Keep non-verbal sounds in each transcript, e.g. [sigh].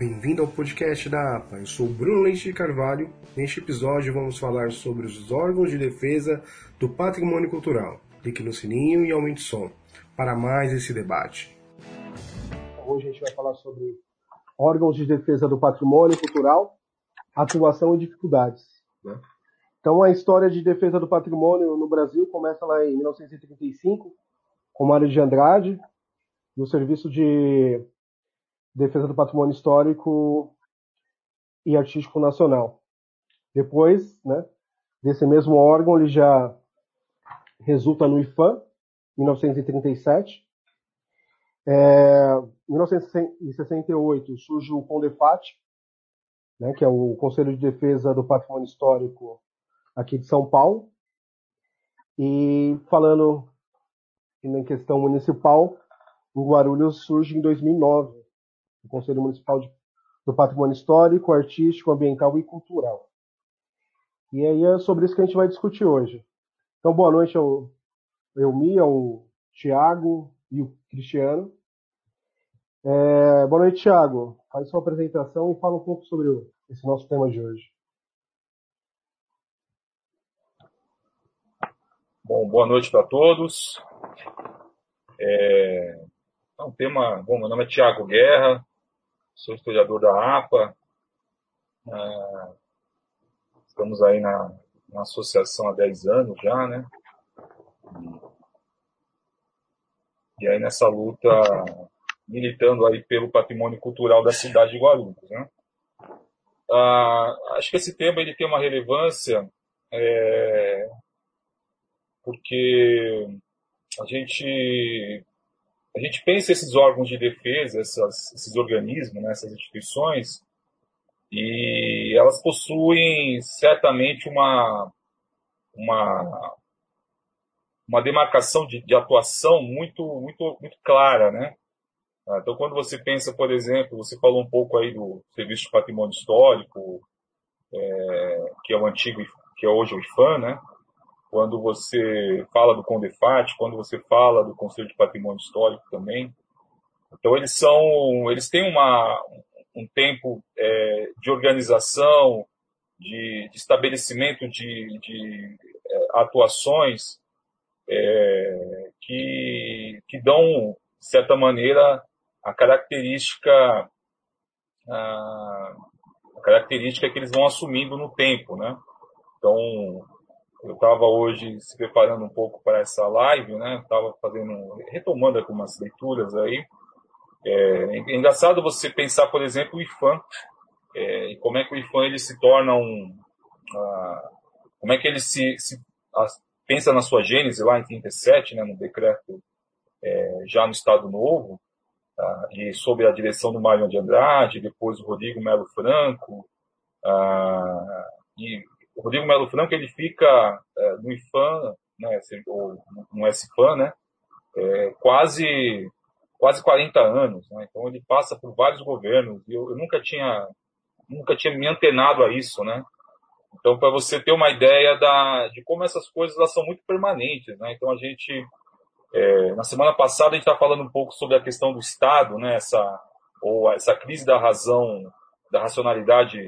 Bem-vindo ao podcast da APA. Eu sou Bruno Leite de Carvalho. Neste episódio vamos falar sobre os órgãos de defesa do patrimônio cultural. Clique no sininho e aumente o som para mais esse debate. Hoje a gente vai falar sobre órgãos de defesa do patrimônio cultural, atuação e dificuldades. Né? Então a história de defesa do patrimônio no Brasil começa lá em 1935, com Mário de Andrade, no Serviço de Defesa do Patrimônio Histórico e Artístico Nacional. Depois, né, desse mesmo órgão, ele já resulta no IFAM, 1937. É, em 1968 surge o CONDEFAT, né, que é o Conselho de Defesa do Patrimônio Histórico aqui de São Paulo. E falando em questão municipal, o Guarulhos surge em 2009, o Conselho Municipal de, do Patrimônio Histórico, Artístico, Ambiental e Cultural. E aí é sobre isso que a gente vai discutir hoje. Então, boa noite ao Elmi, ao Tiago e o Cristiano. É, boa noite, Tiago. Faz sua apresentação e fala um pouco sobre esse nosso tema de hoje. Bom, boa noite para todos. É, é um tema. Bom, meu nome é Tiago Guerra, sou historiador da APA. É, estamos aí na, na associação há 10 anos já, né? E aí nessa luta, militando aí pelo patrimônio cultural da cidade de Guarulhos, né? Ah, acho que esse tema ele tem uma relevância é, porque a gente a gente pensa esses órgãos de defesa, essas, esses organismos, né, essas instituições, e elas possuem certamente uma uma uma demarcação de, de atuação muito muito muito clara, né? Então, quando você pensa, por exemplo, você falou um pouco aí do Serviço de Patrimônio Histórico, é, que é o antigo, que é hoje o IFAM, né? Quando você fala do Condefat, quando você fala do Conselho de Patrimônio Histórico também. Então eles são, eles têm uma, um tempo é, de organização, de, de estabelecimento de, de é, atuações é, que, que dão, de certa maneira, a característica a, a característica que eles vão assumindo no tempo, né? Então, eu estava hoje se preparando um pouco para essa live, né? Estava fazendo, retomando algumas leituras aí. É, é, engraçado você pensar, por exemplo, o IFAM, é, e como é que o IFAM ele se torna um, uh, como é que ele se, se a, pensa na sua gênese lá em 37, né, no decreto é, já no Estado Novo, uh, e sob a direção do Mário de Andrade, depois o Rodrigo Melo Franco, uh, e o Rodrigo Melo Franco ele fica é, no IFAM, né, ou no SFAM, né, é, quase quase 40 anos, né, então ele passa por vários governos e eu, eu, nunca tinha nunca tinha me antenado a isso, né. Então para você ter uma ideia da de como essas coisas elas são muito permanentes, né. Então a gente é, na semana passada a gente está falando um pouco sobre a questão do Estado, né, essa ou essa crise da razão da racionalidade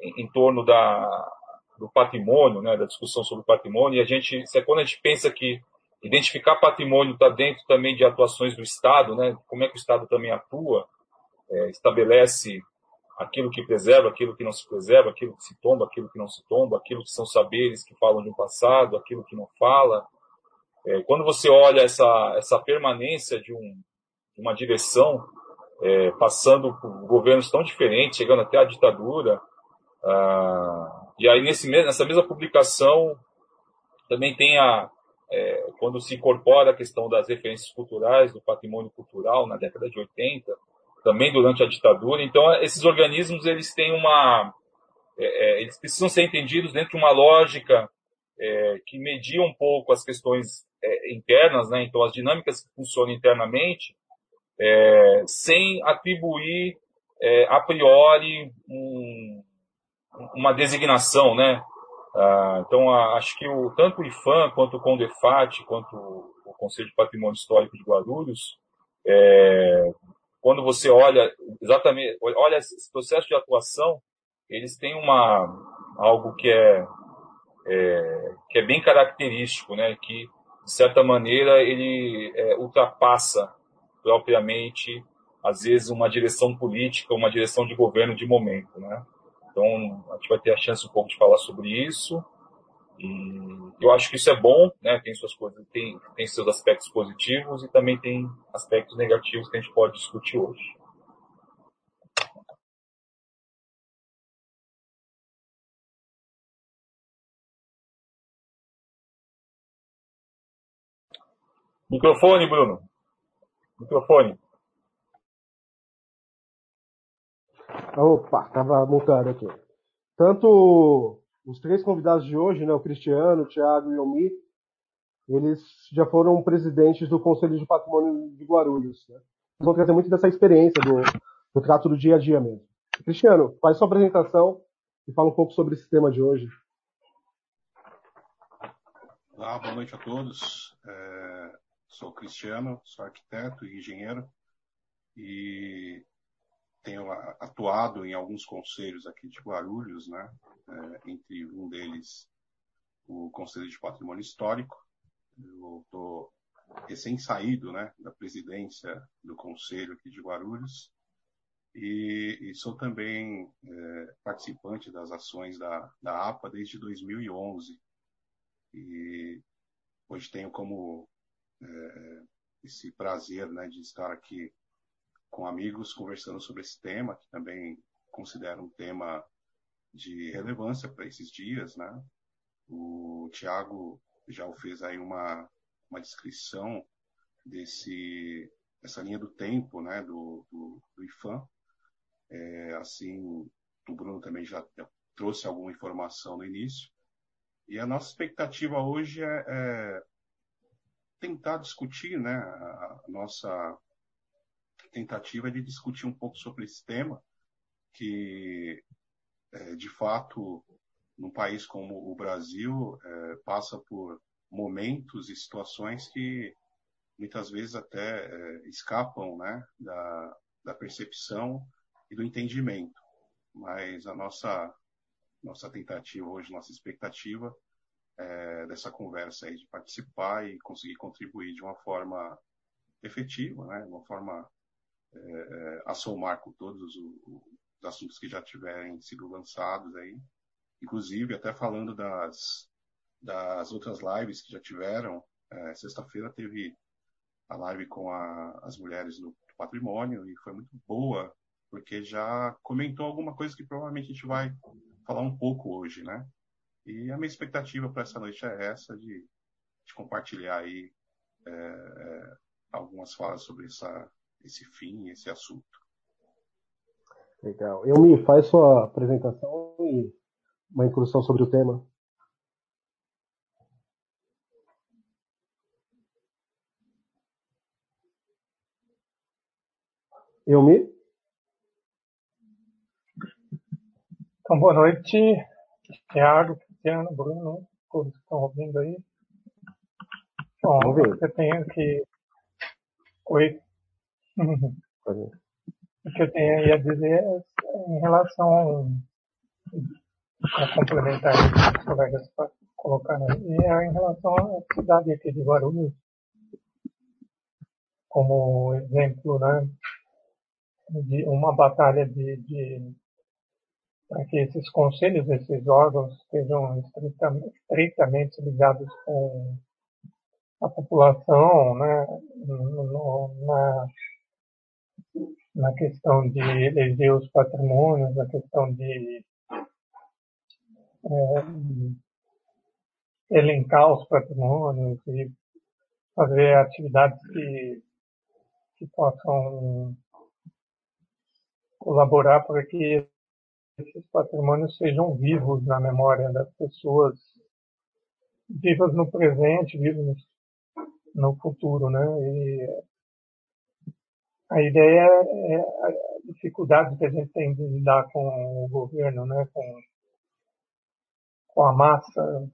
em, em torno da do patrimônio, né, da discussão sobre o patrimônio, e a gente, é quando a gente pensa que identificar patrimônio está dentro também de atuações do Estado, né, como é que o Estado também atua, é, estabelece aquilo que preserva, aquilo que não se preserva, aquilo que se tomba, aquilo que não se tomba, aquilo que são saberes que falam de um passado, aquilo que não fala. É, quando você olha essa, essa permanência de, um, uma direção, é, passando por governos tão diferentes, chegando até a ditadura, ah, e aí, nesse, nessa mesma publicação, também tem a, é, quando se incorpora a questão das referências culturais, do patrimônio cultural, na década de 80, também durante a ditadura. Então, esses organismos, eles têm uma... É, é, eles precisam ser entendidos dentro de uma lógica é, que media um pouco as questões é, internas, né? então as dinâmicas que funcionam internamente, é, sem atribuir a priori um, uma designação, né? Ah, então, acho que o, tanto o IFAM, quanto o CONDEFAT, quanto o Conselho de Patrimônio Histórico de Guarulhos, é, quando você olha exatamente, olha esse processo de atuação, eles têm uma algo que é, é que é bem característico, né? Que de certa maneira ele é, ultrapassa propriamente às vezes uma direção política, uma direção de governo de momento, né? Então a gente vai ter a chance um pouco de falar sobre isso. E eu acho que isso é bom, né? Tem suas coisas, tem, tem seus aspectos positivos e também tem aspectos negativos que a gente pode discutir hoje. Microfone, Bruno. Microfone. Opa, tava mutado aqui. Tanto os três convidados de hoje, né, o Cristiano, o Thiago e o Mi, eles já foram presidentes do Conselho de Patrimônio de Guarulhos. Né? Vão trazer muito dessa experiência do, do trato do dia a dia mesmo. Cristiano, faz sua apresentação e fala um pouco sobre esse tema de hoje. Olá, boa noite a todos. É, sou Cristiano, sou arquiteto e engenheiro e tenho atuado em alguns conselhos aqui de Guarulhos, né? É, entre um deles o Conselho de Patrimônio Histórico. Eu estou recém-saído né, da presidência do Conselho aqui de Guarulhos e, e sou também é, participante das ações da, da APA desde 2011. E hoje tenho como é, esse prazer né, de estar aqui com amigos conversando sobre esse tema, que também considero um tema de relevância para esses dias, né? O Tiago já fez aí uma, uma descrição desse essa linha do tempo, né, do, do, do IFAM. É, assim, o Bruno também já trouxe alguma informação no início. E a nossa expectativa hoje é, é tentar discutir, né, a, a nossa tentativa de discutir um pouco sobre esse tema, que é, de fato, num país como o Brasil, é, passa por momentos e situações que muitas vezes até é, escapam né, da, da percepção e do entendimento. Mas a nossa, nossa tentativa hoje, nossa expectativa é, dessa conversa aí de participar e conseguir contribuir de uma forma efetiva, né, uma forma a somar com todos os, os, assuntos que já tiverem sido lançados aí, inclusive até falando das, das outras lives que já tiveram. É, Sexta-feira teve a live com a, as mulheres do patrimônio e foi muito boa, porque já comentou alguma coisa que provavelmente a gente vai falar um pouco hoje, né? E a minha expectativa para essa noite é essa, de, de compartilhar aí é, é, algumas falas sobre essa, esse fim, esse assunto. Legal. Eu me faz sua apresentação e uma incursão sobre o tema. Eu me. Então, boa noite, Thiago, Cristiano, Bruno, todos que estão ouvindo aí. Bom, eu tenho que. Oi. O que eu tenho aí a dizer é em relação a complementar o que os colegas colocaram aí, é em relação à cidade aqui de Guarulhos, como exemplo, né, de uma batalha de, de para que esses conselhos, esses órgãos estejam estritamente, estritamente ligados com a população, né, no, na na questão de eleger os patrimônios, na questão de é, elencar os patrimônios e fazer atividades que, que possam colaborar para que esses patrimônios sejam vivos na memória das pessoas, vivas no presente, vivos no futuro, né? E a ideia é a dificuldade que a gente tem de lidar com o governo, né? com, com a massa,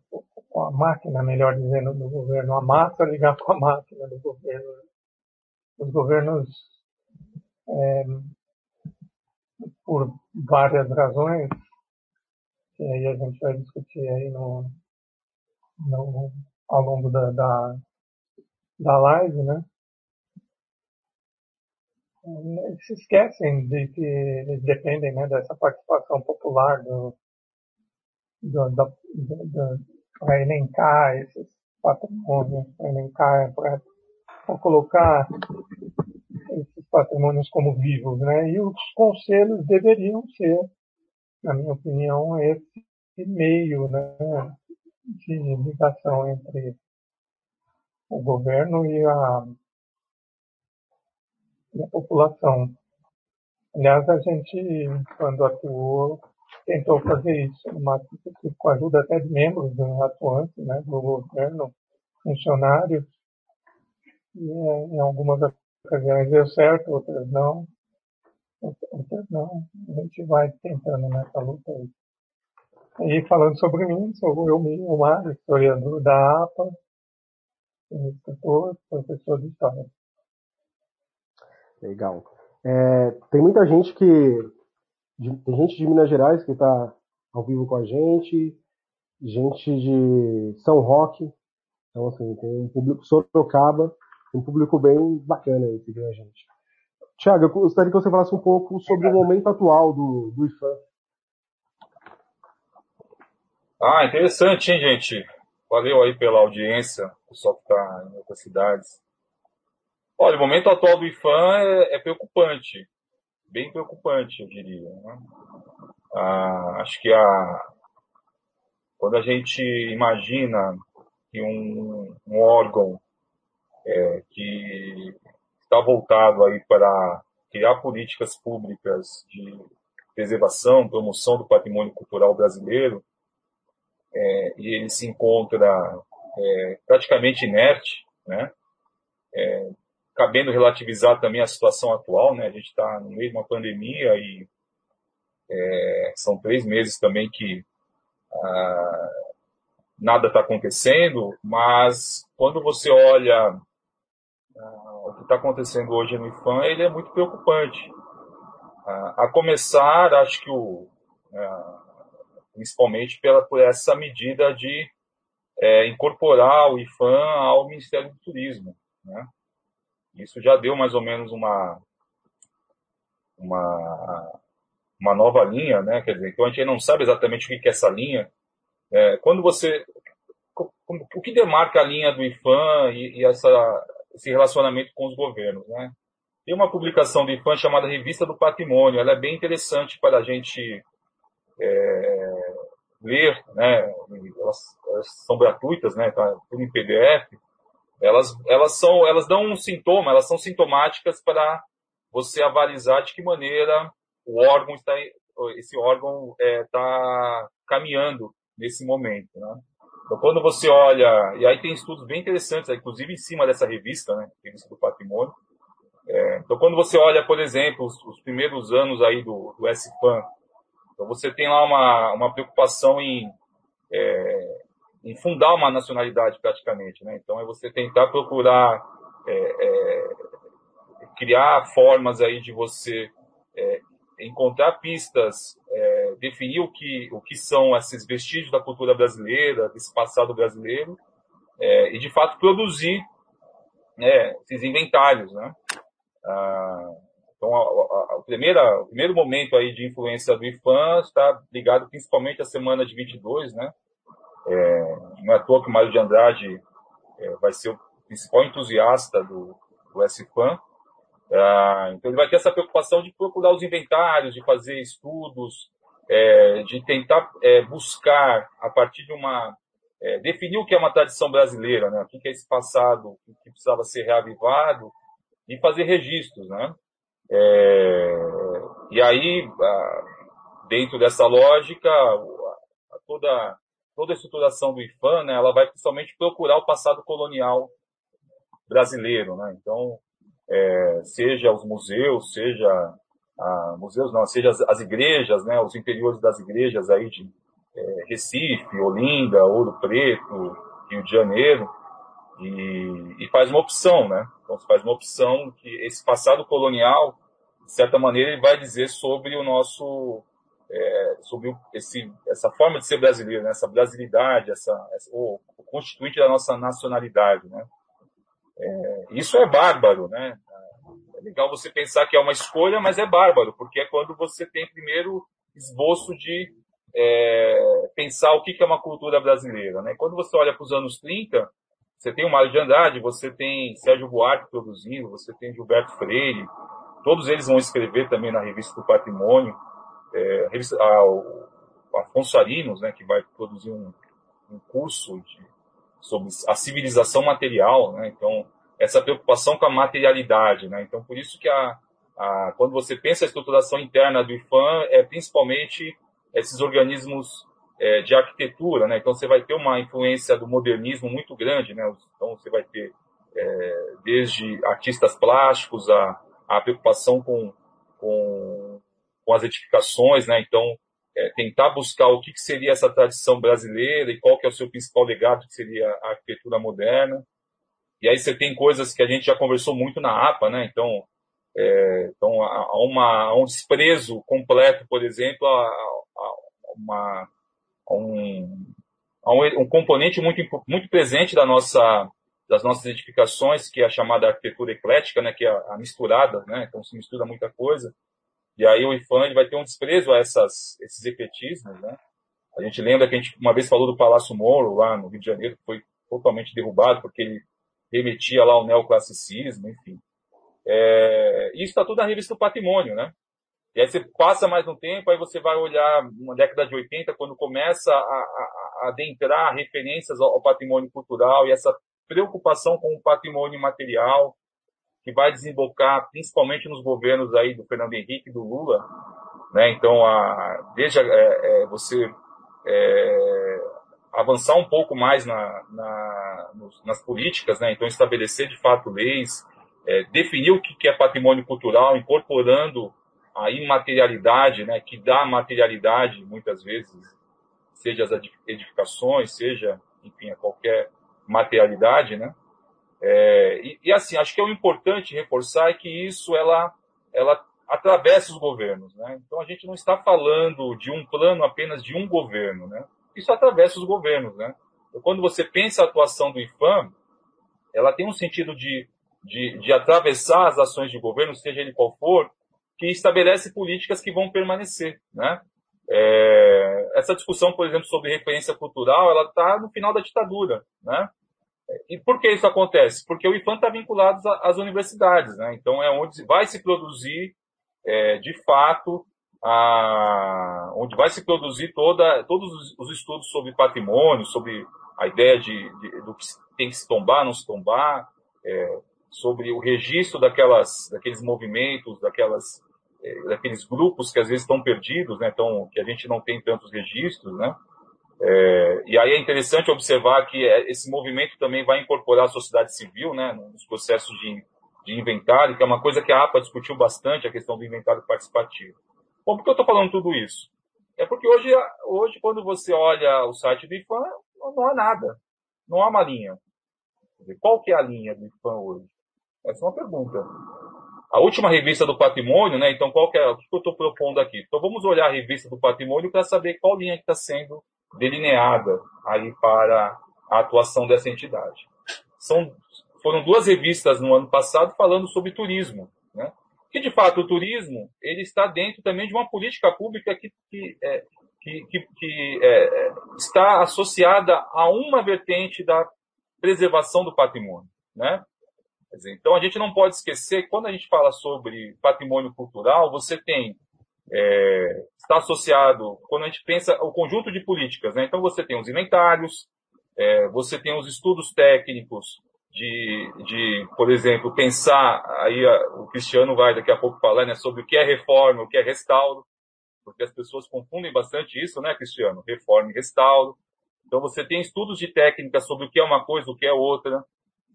com a máquina, melhor dizendo, do governo. A massa ligar com a máquina do governo. Os governos é, por várias razões, que aí a gente vai discutir aí no, no ao longo da, da, da live, né? Eles se esquecem de que eles dependem né, dessa participação popular do, do, do, do para elencar esses patrimônios, para elencar, para colocar esses patrimônios como vivos, né? E os conselhos deveriam ser, na minha opinião, esse meio, né, de ligação entre o governo e a, e a população. Aliás, a gente, quando atuou, tentou fazer isso possível, com a ajuda até de membros atuantes né, do governo, funcionários, e em algumas ocasiões deu certo, outras não. Outras não. A gente vai tentando nessa luta aí. E falando sobre mim, sou eu mesmo, Mário, historiador da APA, escritor, professor de história. Legal. É, tem muita gente que. Tem gente de Minas Gerais que está ao vivo com a gente, gente de São Roque. Então, assim, tem um público Sorocaba, um público bem bacana aí seguindo a gente. Tiago, eu gostaria que você falasse um pouco sobre o momento atual do, do IFAM. Ah, interessante, hein, gente? Valeu aí pela audiência, o pessoal que está em outras cidades. Olha, o momento atual do IFAM é, é preocupante, bem preocupante, eu diria. Né? Ah, acho que a, quando a gente imagina que um, um órgão é, que está voltado aí para criar políticas públicas de preservação, promoção do patrimônio cultural brasileiro, é, e ele se encontra é, praticamente inerte, né? É, cabendo relativizar também a situação atual, né? A gente está no meio de uma pandemia e é, são três meses também que ah, nada está acontecendo, mas quando você olha ah, o que está acontecendo hoje no IFAM, ele é muito preocupante. Ah, a começar, acho que o ah, principalmente pela, por essa medida de é, incorporar o IFAM ao Ministério do Turismo. Né? Isso já deu mais ou menos uma, uma, uma nova linha, né? quer dizer, então a gente não sabe exatamente o que é essa linha. É, quando você. O que demarca a linha do IFAM e, e essa, esse relacionamento com os governos? Né? Tem uma publicação do IFAM chamada Revista do Patrimônio, ela é bem interessante para a gente é, ler, né, elas, elas, são gratuitas, né, tá tudo em PDF, elas, elas, são, elas dão um sintoma, elas são sintomáticas para você avalizar de que maneira o órgão está, esse órgão está é, tá caminhando nesse momento, né. Então, quando você olha, e aí tem estudos bem interessantes, inclusive em cima dessa revista, né, revista do patrimônio, é, então, quando você olha, por exemplo, os, os primeiros anos aí do, do SPAN, então você tem lá uma, uma preocupação em, é, fundar uma nacionalidade praticamente. Né? Então é você tentar procurar é, é, criar formas aí de você é, encontrar pistas, é, definir o que, o que são esses vestígios da cultura brasileira, desse passado brasileiro, é, e de fato produzir né, esses inventários. Né? Ah, então, a, a, a primeira, o primeiro momento aí de influência do IFAM está ligado principalmente à semana de 22, né? É, não é à toa que o Mário de Andrade é, vai ser o principal entusiasta do, do SFAM. É, então, ele vai ter essa preocupação de procurar os inventários, de fazer estudos, é, de tentar é, buscar, a partir de uma. É, definir o que é uma tradição brasileira, né? o que é esse passado que precisava ser reavivado, e fazer registros. Né? E aí, dentro dessa lógica, toda, toda a estruturação do IFAM, né, ela vai principalmente procurar o passado colonial brasileiro. Né? Então, é, seja os museus, seja a, museus não, seja as, as, igrejas, né, os interiores das igrejas aí de é, Recife, Olinda, Ouro Preto, Rio de Janeiro, e, e, faz uma opção, né? Então, faz uma opção que esse passado colonial de certa maneira, ele vai dizer sobre o nosso, é, sobre esse, essa forma de ser brasileiro, né? essa brasilidade, essa, essa o, o, constituinte da nossa nacionalidade, né? É, isso é bárbaro, né? É legal você pensar que é uma escolha, mas é bárbaro, porque é quando você tem primeiro esboço de é, pensar o que é uma cultura brasileira, né? Quando você olha para os anos 30, você tem o Mário de Andrade, você tem Sérgio Buarque produzindo, você tem Gilberto Freire, todos eles vão escrever também na revista do Patrimônio, é, a revista, a, o Afonso Arinos, né, que vai produzir um, um curso de, sobre a civilização material, né, então essa preocupação com a materialidade, né, então por isso que a, a, quando você pensa a estruturação interna do IFAM, é principalmente esses organismos é, de arquitetura, né? Então você vai ter uma influência do modernismo muito grande, né? Então você vai ter é, desde artistas plásticos a, a preocupação com, com, com as edificações, né? Então é, tentar buscar o que, que, seria essa tradição brasileira e qual que é o seu principal legado que seria a arquitetura moderna. E aí você tem coisas que a gente já conversou muito na APA, né? Então, é, então há, uma, há um desprezo completo, por exemplo, a, a uma um, um, um componente muito, muito presente da nossa, das nossas edificações, que é a chamada arquitetura eclética, né, que é a, a misturada, né, então se mistura muita coisa. E aí o IFAM vai ter um desprezo a essas, esses ecletismos, né. A gente lembra que a gente uma vez falou do Palácio Moro, lá no Rio de Janeiro, que foi totalmente derrubado, porque ele remetia lá ao neoclassicismo, enfim. É, isso está tudo na revista do Patrimônio, né? E aí você passa mais um tempo, aí você vai olhar uma década de 80, quando começa a, a, a adentrar referências ao, ao, patrimônio cultural e essa preocupação com o patrimônio material, que vai desembocar principalmente nos governos aí do Fernando Henrique e do Lula. Né? Então, a, desde é, é, você é, avançar um pouco mais na, na, nas políticas, né? então estabelecer de fato leis, é, definir o que é patrimônio cultural, incorporando a imaterialidade, né, que dá materialidade muitas vezes, seja as edificações, seja, enfim, a qualquer materialidade, né? É, e, e, assim, acho que é o importante reforçar é que isso ela, ela atravessa os governos, né? Então a gente não está falando de um plano apenas de um governo, né? Isso atravessa os governos, né? Então, quando você pensa a atuação do IFAM, ela tem um sentido de, de, de atravessar as ações de governo, seja ele qual for, que estabelece políticas que vão permanecer, né? É, essa discussão, por exemplo, sobre referência cultural, ela está no final da ditadura, né? E por que isso acontece? Porque o IFAM está vinculado às universidades, né? Então é onde vai se produzir, é, de fato, a, onde vai se produzir toda, todos os estudos sobre patrimônio, sobre a ideia de, de do que tem que se tombar, não se tombar, é, sobre o registro daquelas, daqueles movimentos, daquelas é, daqueles grupos que às vezes estão perdidos, né, então, que a gente não tem tantos registros, né, é, e aí é interessante observar que é, esse movimento também vai incorporar a sociedade civil, né, nos processos de, de inventário, que é uma coisa que a APA discutiu bastante, a questão do inventário participativo. Bom, por que eu estou falando tudo isso? É porque hoje, hoje, quando você olha o site do IFAM, não há nada. Não há uma linha. Qual que é a linha do IFAM hoje? Essa é uma pergunta a última revista do patrimônio, né? Então, qual que é, o que eu estou propondo aqui? Então, vamos olhar a revista do patrimônio para saber qual linha que está sendo delineada aí para a atuação dessa entidade. São, foram duas revistas no ano passado falando sobre turismo, né? Que, de fato, o turismo ele está dentro também de uma política pública que, que, é, que, que, que é, está associada a uma vertente da preservação do patrimônio, né? Então a gente não pode esquecer que quando a gente fala sobre patrimônio cultural, você tem é, está associado quando a gente pensa o conjunto de políticas, né? Então você tem os inventários, é, você tem os estudos técnicos de, de, por exemplo, pensar aí a, o Cristiano vai daqui a pouco falar né, sobre o que é reforma, o que é restauro, porque as pessoas confundem bastante isso, né, Cristiano? Reforma e restauro. Então você tem estudos de técnica sobre o que é uma coisa, o que é outra.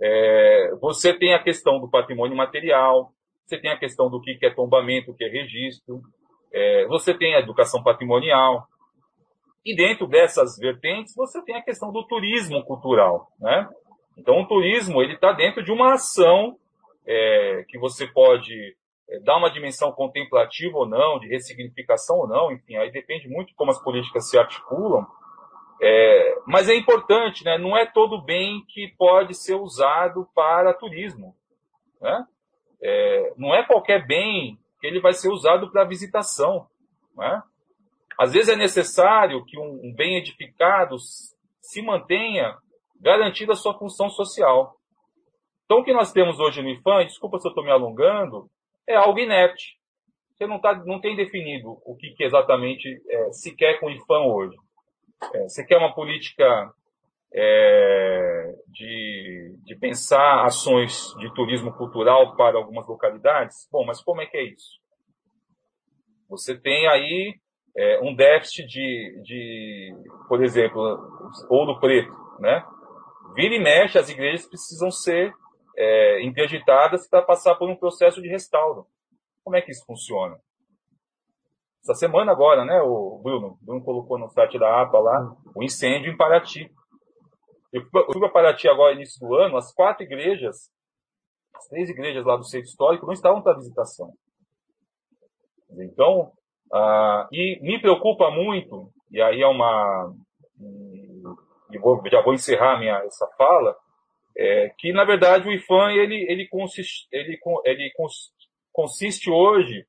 É, você tem a questão do patrimônio material, você tem a questão do que é tombamento, o que é registro, é, você tem a educação patrimonial. E dentro dessas vertentes, você tem a questão do turismo cultural. Né? Então, o turismo ele está dentro de uma ação é, que você pode é, dá uma dimensão contemplativa ou não, de ressignificação ou não, enfim, aí depende muito de como as políticas se articulam. É, mas é importante, né? não é todo bem que pode ser usado para turismo. Né? É, não é qualquer bem que ele vai ser usado para visitação. Né? Às vezes é necessário que um, bem edificado se mantenha garantida a sua função social. Então, o que nós temos hoje no IFAM, desculpa se eu estou me alongando, é algo inerte. Você não, tá, não tem definido o que, que exatamente é, se quer com o IFAM hoje. É, você quer uma política é, de, de pensar ações de turismo cultural para algumas localidades? Bom, mas como é que é isso? Você tem aí é, um déficit de, de, por exemplo, ouro preto, né? Vira e mexe, as igrejas precisam ser é, interditadas para passar por um processo de restauro. Como é que isso funciona? Essa semana agora, né, o Bruno, Bruno colocou no site da APA lá, o incêndio em Paraty. Eu fui para Paraty agora, início do ano, as quatro igrejas, as três igrejas lá do centro histórico não estavam para visitação. Então, ah, e me preocupa muito, e aí é uma, e vou, já vou encerrar minha, essa fala, é, que na verdade o IFAM ele, ele, consiste, ele, ele consiste hoje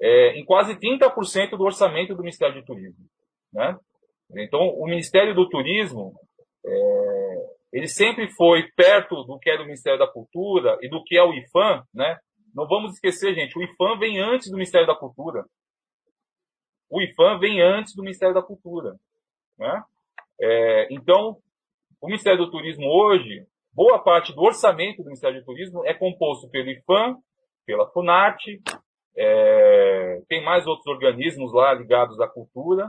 é, em quase 30% do orçamento do Ministério do Turismo. Né? Então o Ministério do Turismo é, ele sempre foi perto do que era o Ministério da Cultura e do que é o IFAM, né? Não vamos esquecer, gente, o IFAM vem antes do Ministério da Cultura. O IFAM vem antes do Ministério da Cultura. Né? É, então, o Ministério do Turismo hoje, boa parte do orçamento do Ministério do Turismo é composto pelo IFAM, pela FUNARTE, é, tem mais outros organismos lá ligados à cultura,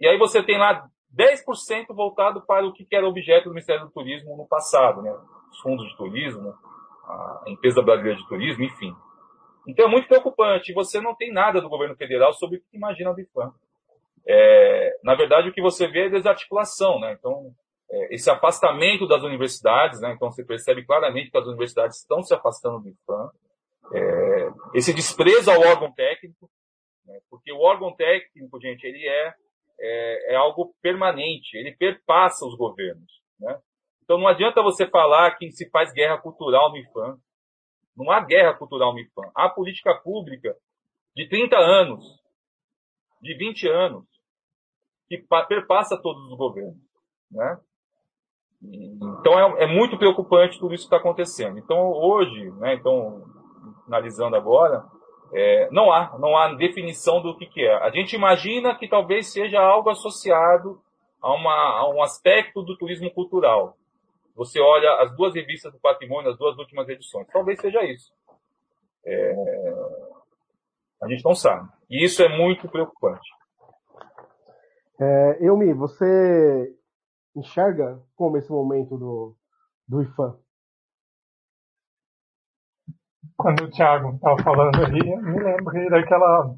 e aí você tem lá 10% voltado para o que era objeto do Ministério do Turismo no passado, né? os fundos de turismo, a empresa brasileira de turismo, enfim. Então é muito preocupante. Você não tem nada do governo federal sobre o que imagina o IFAM é, na verdade, o que você vê é desarticulação, né? Então, é, esse afastamento das universidades, né? Então, você percebe claramente que as universidades estão se afastando do IFAM. É, esse desprezo ao órgão técnico, né? porque o órgão técnico, gente, ele é, é, é, algo permanente, ele perpassa os governos, né? Então, não adianta você falar que se faz guerra cultural no IFAM. Não há guerra cultural no IFAM. Há política pública de 30 anos, de 20 anos, que perpassa todos os governos. Né? Então é, é, muito preocupante tudo isso que está acontecendo. Então hoje, né, então, analisando agora, é, não há, não há definição do que, que, é. A gente imagina que talvez seja algo associado a, uma, a um aspecto do turismo cultural. Você olha as duas revistas do patrimônio, as duas últimas edições, talvez seja isso. É, a gente não sabe. E isso é muito preocupante. É, Elmi, você enxerga como esse momento do, do IFAM? Quando o Thiago estava falando aí, me lembrei daquela.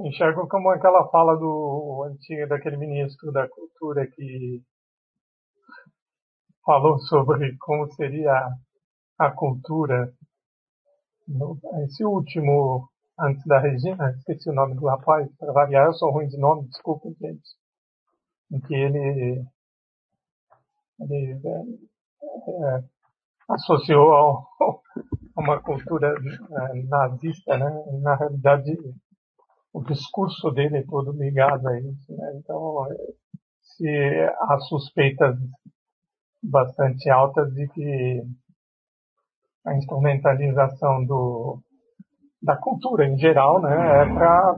Enxergo como aquela fala do antigo, daquele ministro da Cultura que falou sobre como seria a cultura. Esse último antes da Regina, esqueci o nome do rapaz, para variar, eu sou ruim de nome, desculpem, gente. Em que ele, ele é, é, associou ao, uma cultura é, nazista, né? Na realidade, o discurso dele é todo ligado a isso, né? Então, se há suspeitas bastante altas de que a instrumentalização do da cultura em geral, né, é para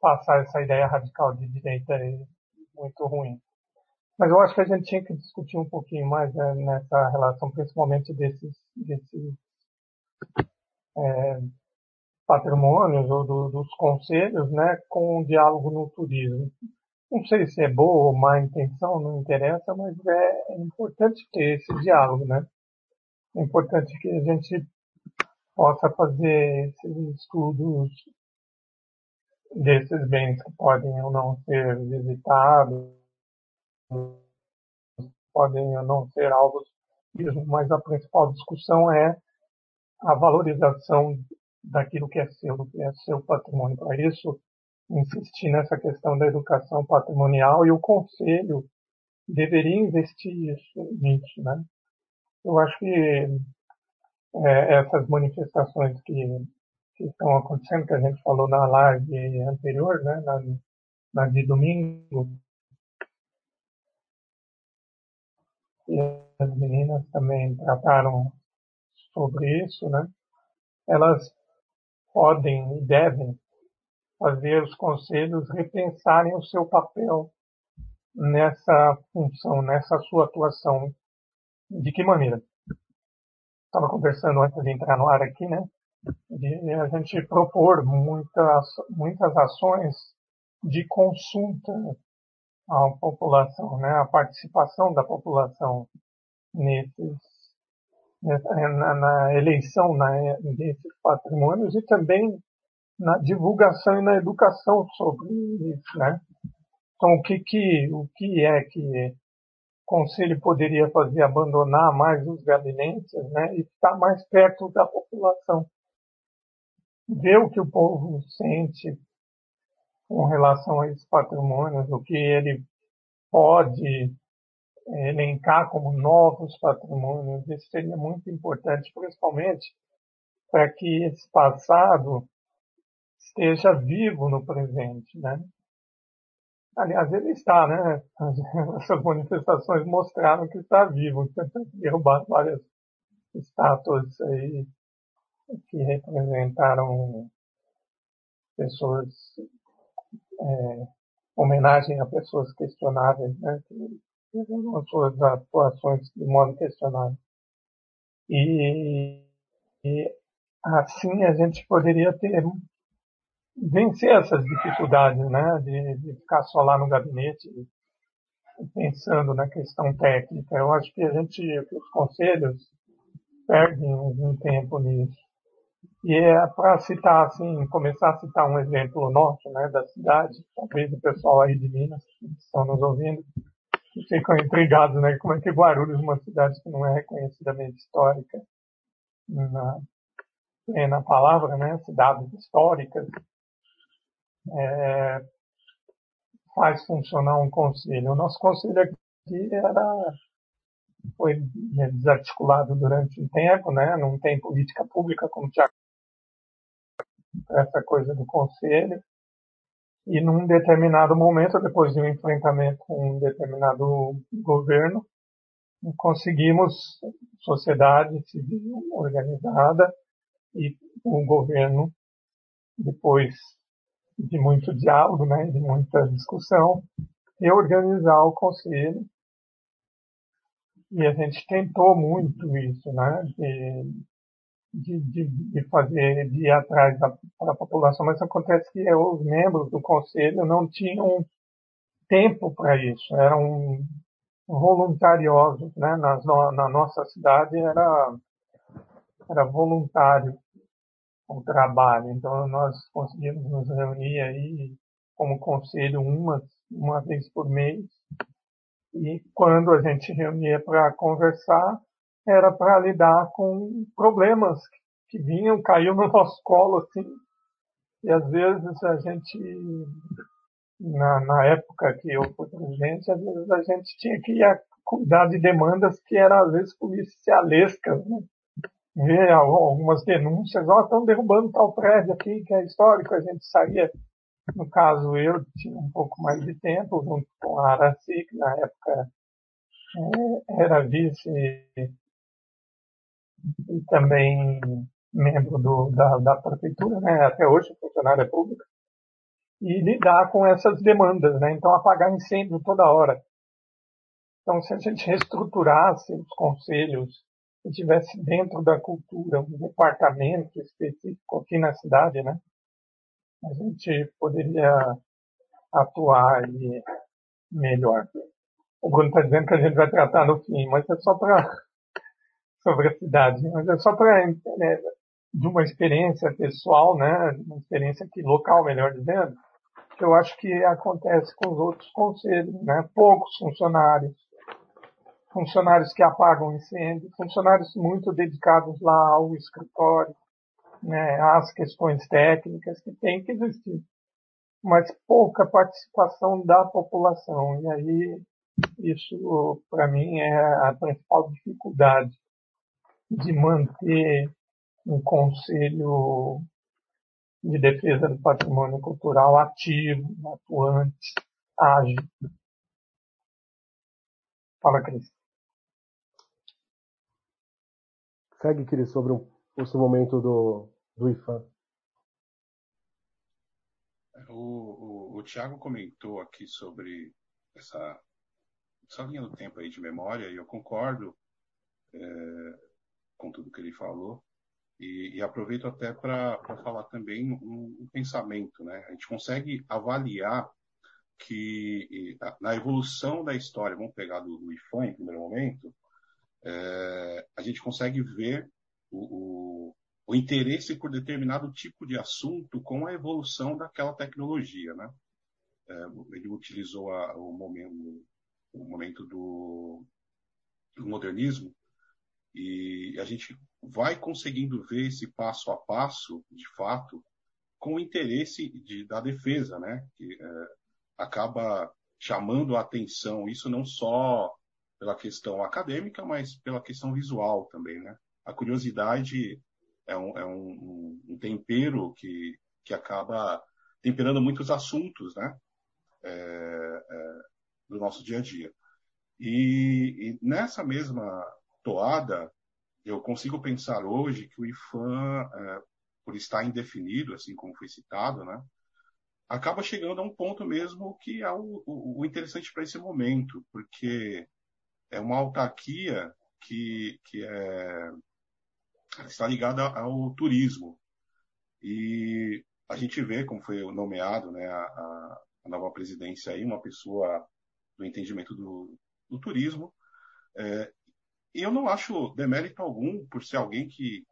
passar essa ideia radical de direita muito ruim. Mas eu acho que a gente tinha que discutir um pouquinho mais né, nessa relação, principalmente desses, desses é, patrimônios ou do, dos conselhos, né, com o diálogo no turismo. Não sei se é boa ou má intenção, não interessa, mas é, importante ter esse diálogo, né? É importante que a gente possa fazer esses estudos desses bens que podem ou não ser visitados, podem não ser alvos, mas a principal discussão é a valorização daquilo que é seu, do que é seu patrimônio. Para isso, insistir nessa questão da educação patrimonial e o conselho deveria investir isso, nisso, né? Eu acho que é, essas manifestações que, que estão acontecendo, que a gente falou na live anterior, né, na, na de domingo, e as meninas também trataram sobre isso, né? Elas podem e devem fazer os conselhos repensarem o seu papel nessa função, nessa sua atuação. De que maneira? Estava conversando antes de entrar no ar aqui, né? De a gente propor muitas, muitas ações de consulta à população, né? A participação da população nesses, na, na eleição na, desses patrimônios e também na divulgação e na educação sobre isso, né? Então, o que, que, o que é que o Conselho poderia fazer? Abandonar mais os gabinetes né, e estar mais perto da população. Ver o que o povo sente com relação a esses patrimônios, o que ele pode eh, elencar como novos patrimônios. Isso seria muito importante, principalmente para que esse passado esteja vivo no presente, né? Aliás, ele está, né? Essas [laughs] manifestações mostraram que está vivo. [laughs] Derrubaram várias estátuas aí que representaram pessoas, é, homenagem a pessoas questionáveis, né? As suas atuações de modo questionável. E, e assim a gente poderia ter vencer essas dificuldades, né, de, de, ficar só lá no gabinete pensando na questão técnica. Eu acho que a gente, que os conselhos perdem um tempo nisso. E é para citar assim, começar a citar um exemplo nosso, né, da cidade, talvez o pessoal aí de Minas que estão nos ouvindo ficam intrigados, né, como é que Guarulhos, uma cidade que não é reconhecidamente histórica, na plena palavra, né, cidades históricas, é, faz funcionar um conselho. O nosso conselho aqui era foi desarticulado durante um tempo, né? Não tem política pública como tinha essa coisa do conselho. E num determinado momento, depois de um enfrentamento com um determinado governo, conseguimos sociedade civil organizada e o governo depois de muito diálogo, né, de muita discussão, reorganizar o conselho. E a gente tentou muito isso, né, de, de, de fazer, de ir atrás da, da população, mas acontece que os membros do conselho não tinham tempo para isso, eram voluntariosos, né, na nossa cidade era, era voluntário o trabalho. Então nós conseguimos nos reunir aí como conselho uma, uma vez por mês. E quando a gente reunia para conversar, era para lidar com problemas que vinham, caíam no [laughs] nosso colo, assim. E às vezes a gente, na, na época que eu fui presidente, às vezes a gente tinha que ir cuidar de demandas que eram às vezes policialescas, né? ver algumas denúncias, ó, oh, estão derrubando tal prédio aqui que é histórico, a gente saía, no caso eu tinha um pouco mais de tempo, junto com a Araci, que na época é, era vice e também membro do, da, da prefeitura, né, até hoje funcionária pública, e lidar com essas demandas, né, então apagar incêndio toda hora. Então, se a gente reestruturasse os conselhos se tivesse dentro da cultura um departamento específico aqui na cidade, né? A gente poderia atuar ali melhor. O Bruno está dizendo que a gente vai tratar no fim, mas é só para [laughs] sobre a cidade, mas é só para né, de uma experiência pessoal, né? Uma experiência aqui local, melhor dizendo, que eu acho que acontece com os outros conselhos, né? Poucos funcionários, funcionários que apagam incêndio, funcionários muito dedicados lá ao escritório, né, as questões técnicas que tem que existir, mas pouca participação da população. E aí isso, para mim, é a principal dificuldade de manter um conselho de defesa do patrimônio cultural ativo, atuante, ágil. Fala, Cris. Segue, Cris, sobre o, o momento do, do IFAM. O, o, o Tiago comentou aqui sobre essa, essa linha do tempo aí de memória, e eu concordo é, com tudo que ele falou. E, e aproveito até para falar também um, um, pensamento, né? A gente consegue avaliar que na evolução da história, vamos pegar do, do IFAM em primeiro momento, é, a gente consegue ver o, o, o, interesse por determinado tipo de assunto com a evolução daquela tecnologia, né? É, ele utilizou a, o momento, o momento do, do modernismo e a gente vai conseguindo ver esse passo a passo, de fato, com o interesse de, da defesa, né? Que é, acaba chamando a atenção, isso não só pela questão acadêmica, mas pela questão visual também, né? A curiosidade é um, é um, um tempero que, que acaba temperando muitos assuntos, né? É, é, do nosso dia a dia. E, e, nessa mesma toada, eu consigo pensar hoje que o IFAM, é, por estar indefinido, assim como foi citado, né, acaba chegando a um ponto mesmo que é o, o, o interessante para esse momento, porque é uma autarquia que, que é, está ligada ao turismo. E a gente vê como foi nomeado né, a, a nova presidência aí, uma pessoa do entendimento do, do turismo, é, eu não acho demérito algum por ser alguém que,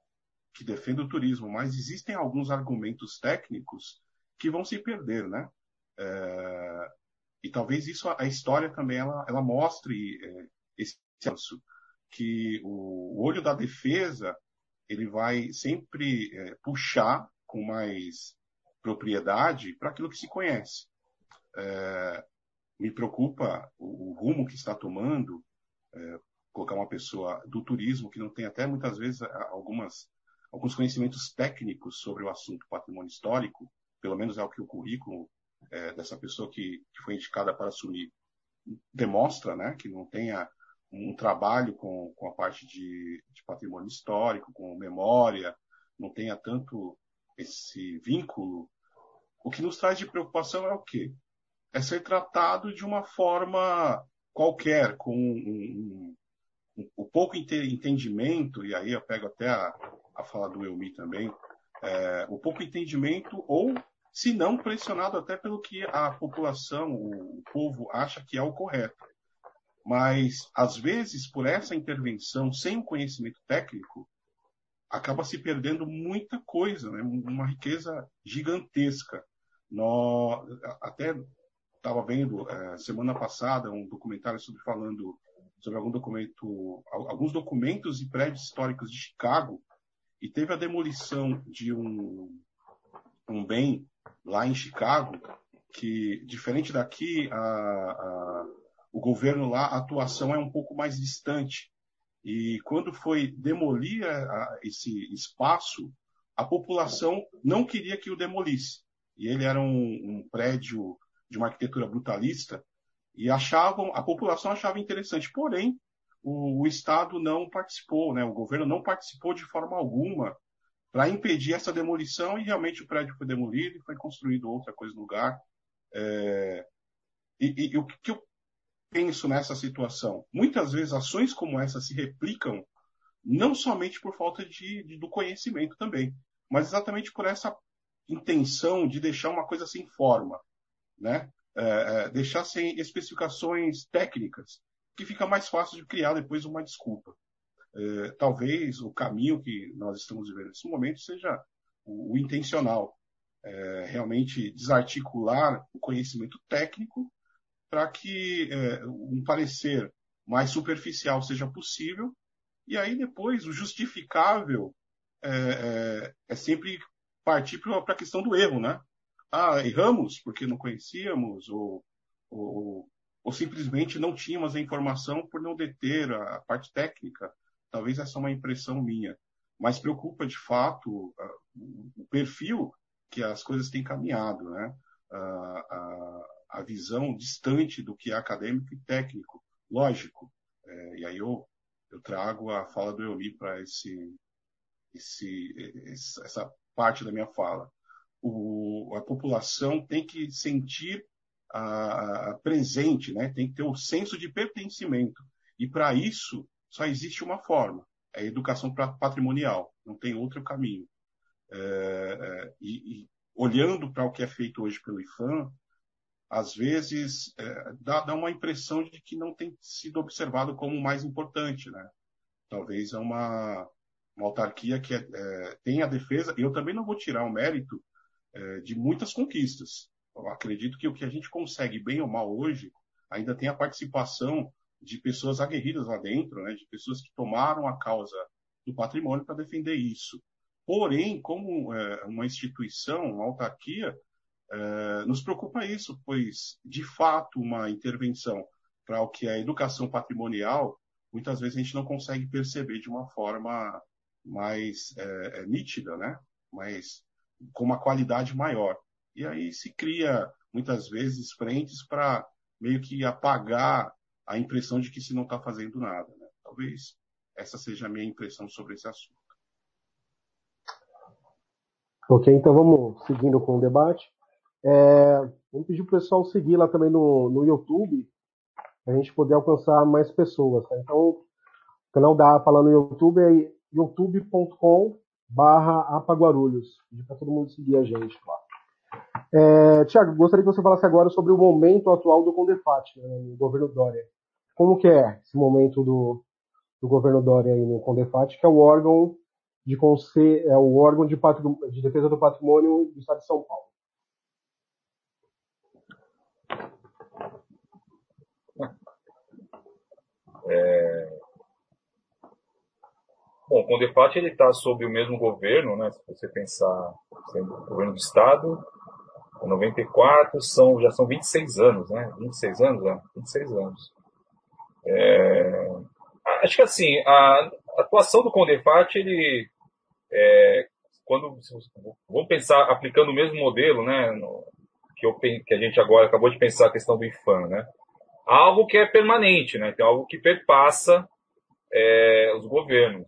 que defende o turismo, mas existem alguns argumentos técnicos que vão se perder, né? É, e talvez isso, a história também, ela, ela mostre é, esse senso, que o, olho da defesa, ele vai sempre é, puxar com mais propriedade para aquilo que se conhece. É, me preocupa o, o, rumo que está tomando é, colocar uma pessoa do turismo que não tem até muitas vezes algumas, alguns conhecimentos técnicos sobre o assunto patrimônio histórico, pelo menos é o que o currículo é, dessa pessoa que, que foi indicada para assumir demonstra, né, que não tenha um trabalho com, com a parte de, de patrimônio histórico, com memória, não tenha tanto esse vínculo. O que nos traz de preocupação é o quê? É ser tratado de uma forma qualquer, com um, o pouco entendimento, e aí eu pego até a, a fala do Elmi também, é, o pouco entendimento ou, se não, pressionado até pelo que a população, o, o povo acha que é o correto. Mas, às vezes, por essa intervenção sem o conhecimento técnico, acaba se perdendo muita coisa, né? uma riqueza gigantesca. Nós, até estava vendo é, semana passada um documentário sobre falando sobre algum documento, alguns documentos e prédios históricos de Chicago e teve a demolição de um, um bem lá em Chicago que, diferente daqui, a, a, o governo lá, a atuação é um pouco mais distante. E quando foi demolir esse espaço, a população não queria que o demolisse. E ele era um, um prédio de uma arquitetura brutalista, e achavam, a população achava interessante. Porém, o, o Estado não participou, né? o governo não participou de forma alguma para impedir essa demolição e realmente o prédio foi demolido e foi construído outra coisa no lugar. É... E, e, e, o que eu penso nessa situação? Muitas vezes ações como essa se replicam não somente por falta de, de, do conhecimento também, mas exatamente por essa intenção de deixar uma coisa sem forma, né? É, é, deixar sem especificações técnicas, que fica mais fácil de criar depois uma desculpa. É, talvez o caminho que nós estamos vivendo nesse momento seja o, o intencional, é, realmente desarticular o conhecimento técnico para que é, um parecer mais superficial seja possível e aí depois o justificável é, é, sempre partir para a questão do erro, né? Ah, erramos porque não conhecíamos, ou, ou, ou simplesmente não tínhamos a informação por não deter a, a parte técnica. Talvez essa é uma impressão minha. Mas preocupa, de fato, o perfil que as coisas têm caminhado, né? A visão distante do que é acadêmico e técnico. Lógico. É, e aí eu, eu trago a fala do Euli para esse, esse, essa parte da minha fala. O, a população tem que sentir a, a presente, né? tem que ter um senso de pertencimento. E para isso, só existe uma forma: é a educação patrimonial, não tem outro caminho. É, é, e, e, olhando para o que é feito hoje pelo IFAM, às vezes é, dá, dá, uma impressão de que não tem sido observado como o mais importante, né? Talvez é uma, uma autarquia que é, é, tem a defesa, e eu também não vou tirar o mérito é, de muitas conquistas. Eu acredito que o que a gente consegue bem ou mal hoje ainda tem a participação de pessoas aguerridas lá dentro, né? De pessoas que tomaram a causa do patrimônio para defender isso. Porém, como é, uma instituição, uma autarquia, nos preocupa isso, pois, de fato, uma intervenção para o que é educação patrimonial, muitas vezes a gente não consegue perceber de uma forma mais é, é, nítida, né? mais, com uma qualidade maior. E aí se cria, muitas vezes, frentes para meio que apagar a impressão de que se não está fazendo nada. Né? Talvez essa seja a minha impressão sobre esse assunto. Ok, então vamos seguindo com o debate. É, vamos pedir o pessoal seguir lá também no, no YouTube, a gente poder alcançar mais pessoas. Tá? Então, o canal da APA no YouTube é youtube.com barra apaguarulhos. Pedir para todo mundo seguir a gente lá. É, Tiago, gostaria que você falasse agora sobre o momento atual do Condefat, né, no governo Dória. Como que é esse momento do, do governo Dória aí no Condefat, que é o órgão de é o órgão de, de, defesa do patrimônio do Estado de São Paulo. É... Bom, o Condefat ele está sob o mesmo governo, né? Se você pensar sendo governo do estado, 94 são já são 26 anos, né? 26 anos, né? 26 anos. É... Acho que assim a atuação do Condefat ele é, quando vamos pensar aplicando o mesmo modelo, né, no, que, eu, que a gente agora acabou de pensar a questão do IFAM, né, algo que é permanente, né, tem algo que perpassa é, os governos.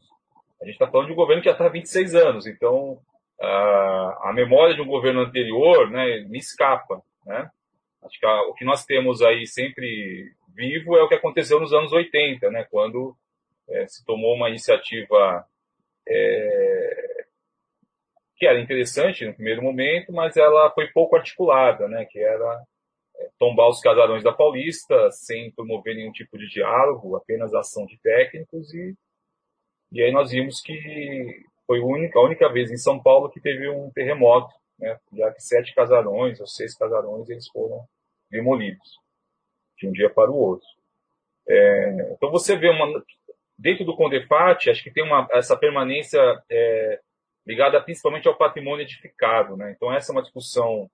A gente está falando de um governo que já está há 26 anos, então a, a memória de um governo anterior, né, me escapa, né. Acho que a, o que nós temos aí sempre vivo é o que aconteceu nos anos 80, né, quando é, se tomou uma iniciativa é, que era interessante no primeiro momento, mas ela foi pouco articulada, né, que era tombar os casarões da Paulista sem promover nenhum tipo de diálogo, apenas ação de técnicos e e aí nós vimos que foi a única, a única vez em São Paulo que teve um terremoto, né, já que sete casarões ou seis casarões eles foram demolidos de um dia para o outro. É, então você vê uma, Dentro do Condefat, acho que tem uma, essa permanência é, ligada principalmente ao patrimônio edificado. Né? Então, essa é uma discussão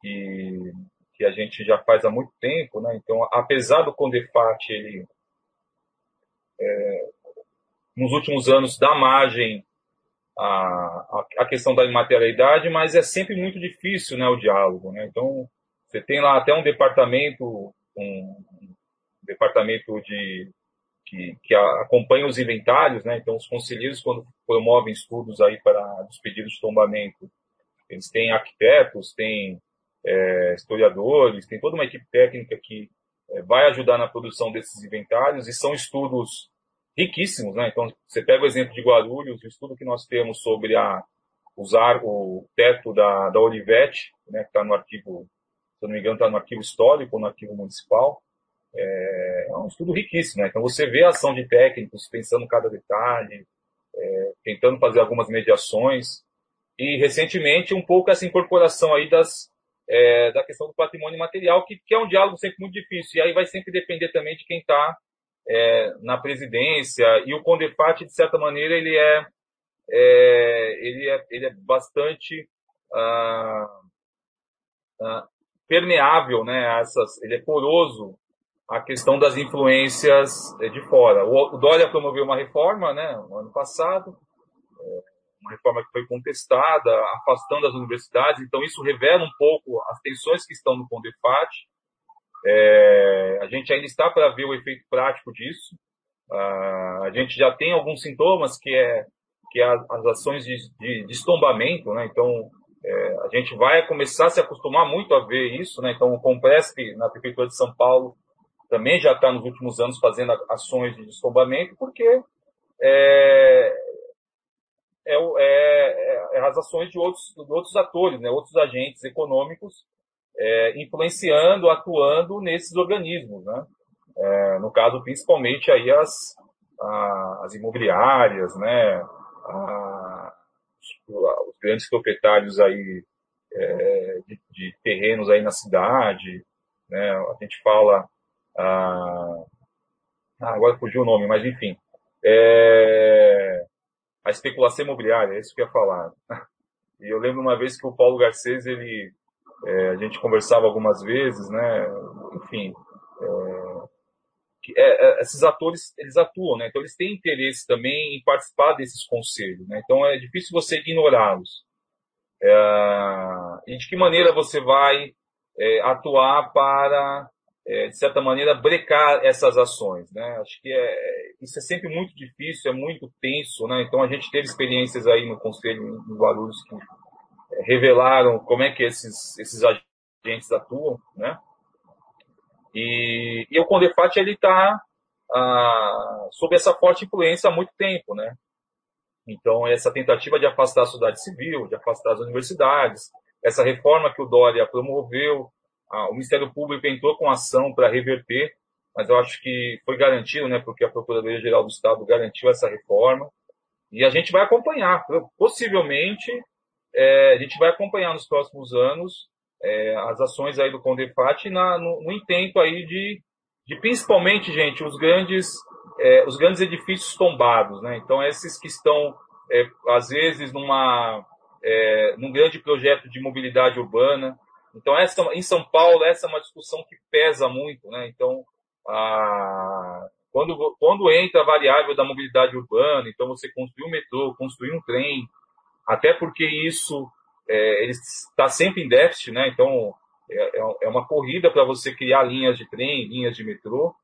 que, que a gente já faz há muito tempo. Né? Então, apesar do Condefat, ele, é, nos últimos anos, dá margem à, à questão da imaterialidade, mas é sempre muito difícil né, o diálogo. Né? Então, você tem lá até um departamento, um, um departamento de que, que acompanham os inventários, né? Então, os conselheiros, quando promovem estudos aí para os pedidos de tombamento, eles têm arquitetos, têm é, historiadores, tem toda uma equipe técnica que é, vai ajudar na produção desses inventários e são estudos riquíssimos, né? Então, você pega o exemplo de Guarulhos, o estudo que nós temos sobre a usar o teto da, da Olivetti, né, que está no arquivo, se não me engano, está no arquivo histórico, no arquivo municipal, é, é um estudo riquíssimo. Né? Então você vê a ação de técnicos pensando cada detalhe, é, tentando fazer algumas mediações e recentemente um pouco essa incorporação aí das é, da questão do patrimônio material que, que é um diálogo sempre muito difícil e aí vai sempre depender também de quem está é, na presidência e o Condefat de certa maneira ele é é, ele, é, ele é bastante ah, ah, permeável, né? Essas, ele é poroso à questão das influências é, de fora. O, o Dória promoveu uma reforma, né? No ano passado, é, uma reforma que foi contestada, afastando as universidades. Então isso revela um pouco as tensões que estão no Condefat. É, a gente ainda está para ver o efeito prático disso. Ah, a gente já tem alguns sintomas que é que é as ações de, de, de estombamento, né? Então é, a gente vai começar a se acostumar muito a ver isso, né? Então o Compresp na prefeitura de São Paulo também já está nos últimos anos fazendo ações de estombamento, porque é, é, é, é, as ações de outros, de outros atores, né? Outros agentes econômicos é, influenciando, atuando nesses organismos, né? É, no caso, principalmente aí as, as imobiliárias, né? A, os grandes proprietários aí é, de, de, terrenos aí na cidade, né? A gente fala, ah, agora fugiu o nome, mas enfim, é, a especulação imobiliária, é isso que eu ia falar. [laughs] E eu lembro uma vez que o Paulo Garcês, ele, é, a gente conversava algumas vezes, né? Enfim, é, é, é, esses atores eles atuam, né? Então eles têm interesse também em participar desses conselhos, né? Então é difícil você ignorá-los. É, e de que maneira você vai atuar para, é, de certa maneira, brecar essas ações, né? Acho que é, isso é sempre muito difícil, é muito tenso, né? Então a gente teve experiências aí no conselho em Guarulhos que revelaram como é que esses esses agentes atuam, né? E, e o Condefat está ah, sob essa forte influência há muito tempo, né? Então essa tentativa de afastar a sociedade civil, de afastar as universidades, essa reforma que o Dória promoveu, o Ministério Público entrou com ação para reverter, mas eu acho que foi garantido, né? Porque a Procuradoria Geral do Estado garantiu essa reforma e a gente vai acompanhar, possivelmente é, a gente vai acompanhar nos próximos anos é, as ações aí do Condefat na, no, no, intento aí de, de principalmente, gente, os grandes, é, os grandes edifícios tombados, né? Então, esses que estão, é, às vezes, numa, é, num grande projeto de mobilidade urbana. Então, essa, em São Paulo, essa é uma discussão que pesa muito, né? Então, a, quando, quando entra a variável da mobilidade urbana, então você construir um metrô, construir um trem, até porque isso é, está sempre em déficit, né? Então é, é, é uma corrida para você criar linhas de trem, linhas de metrô.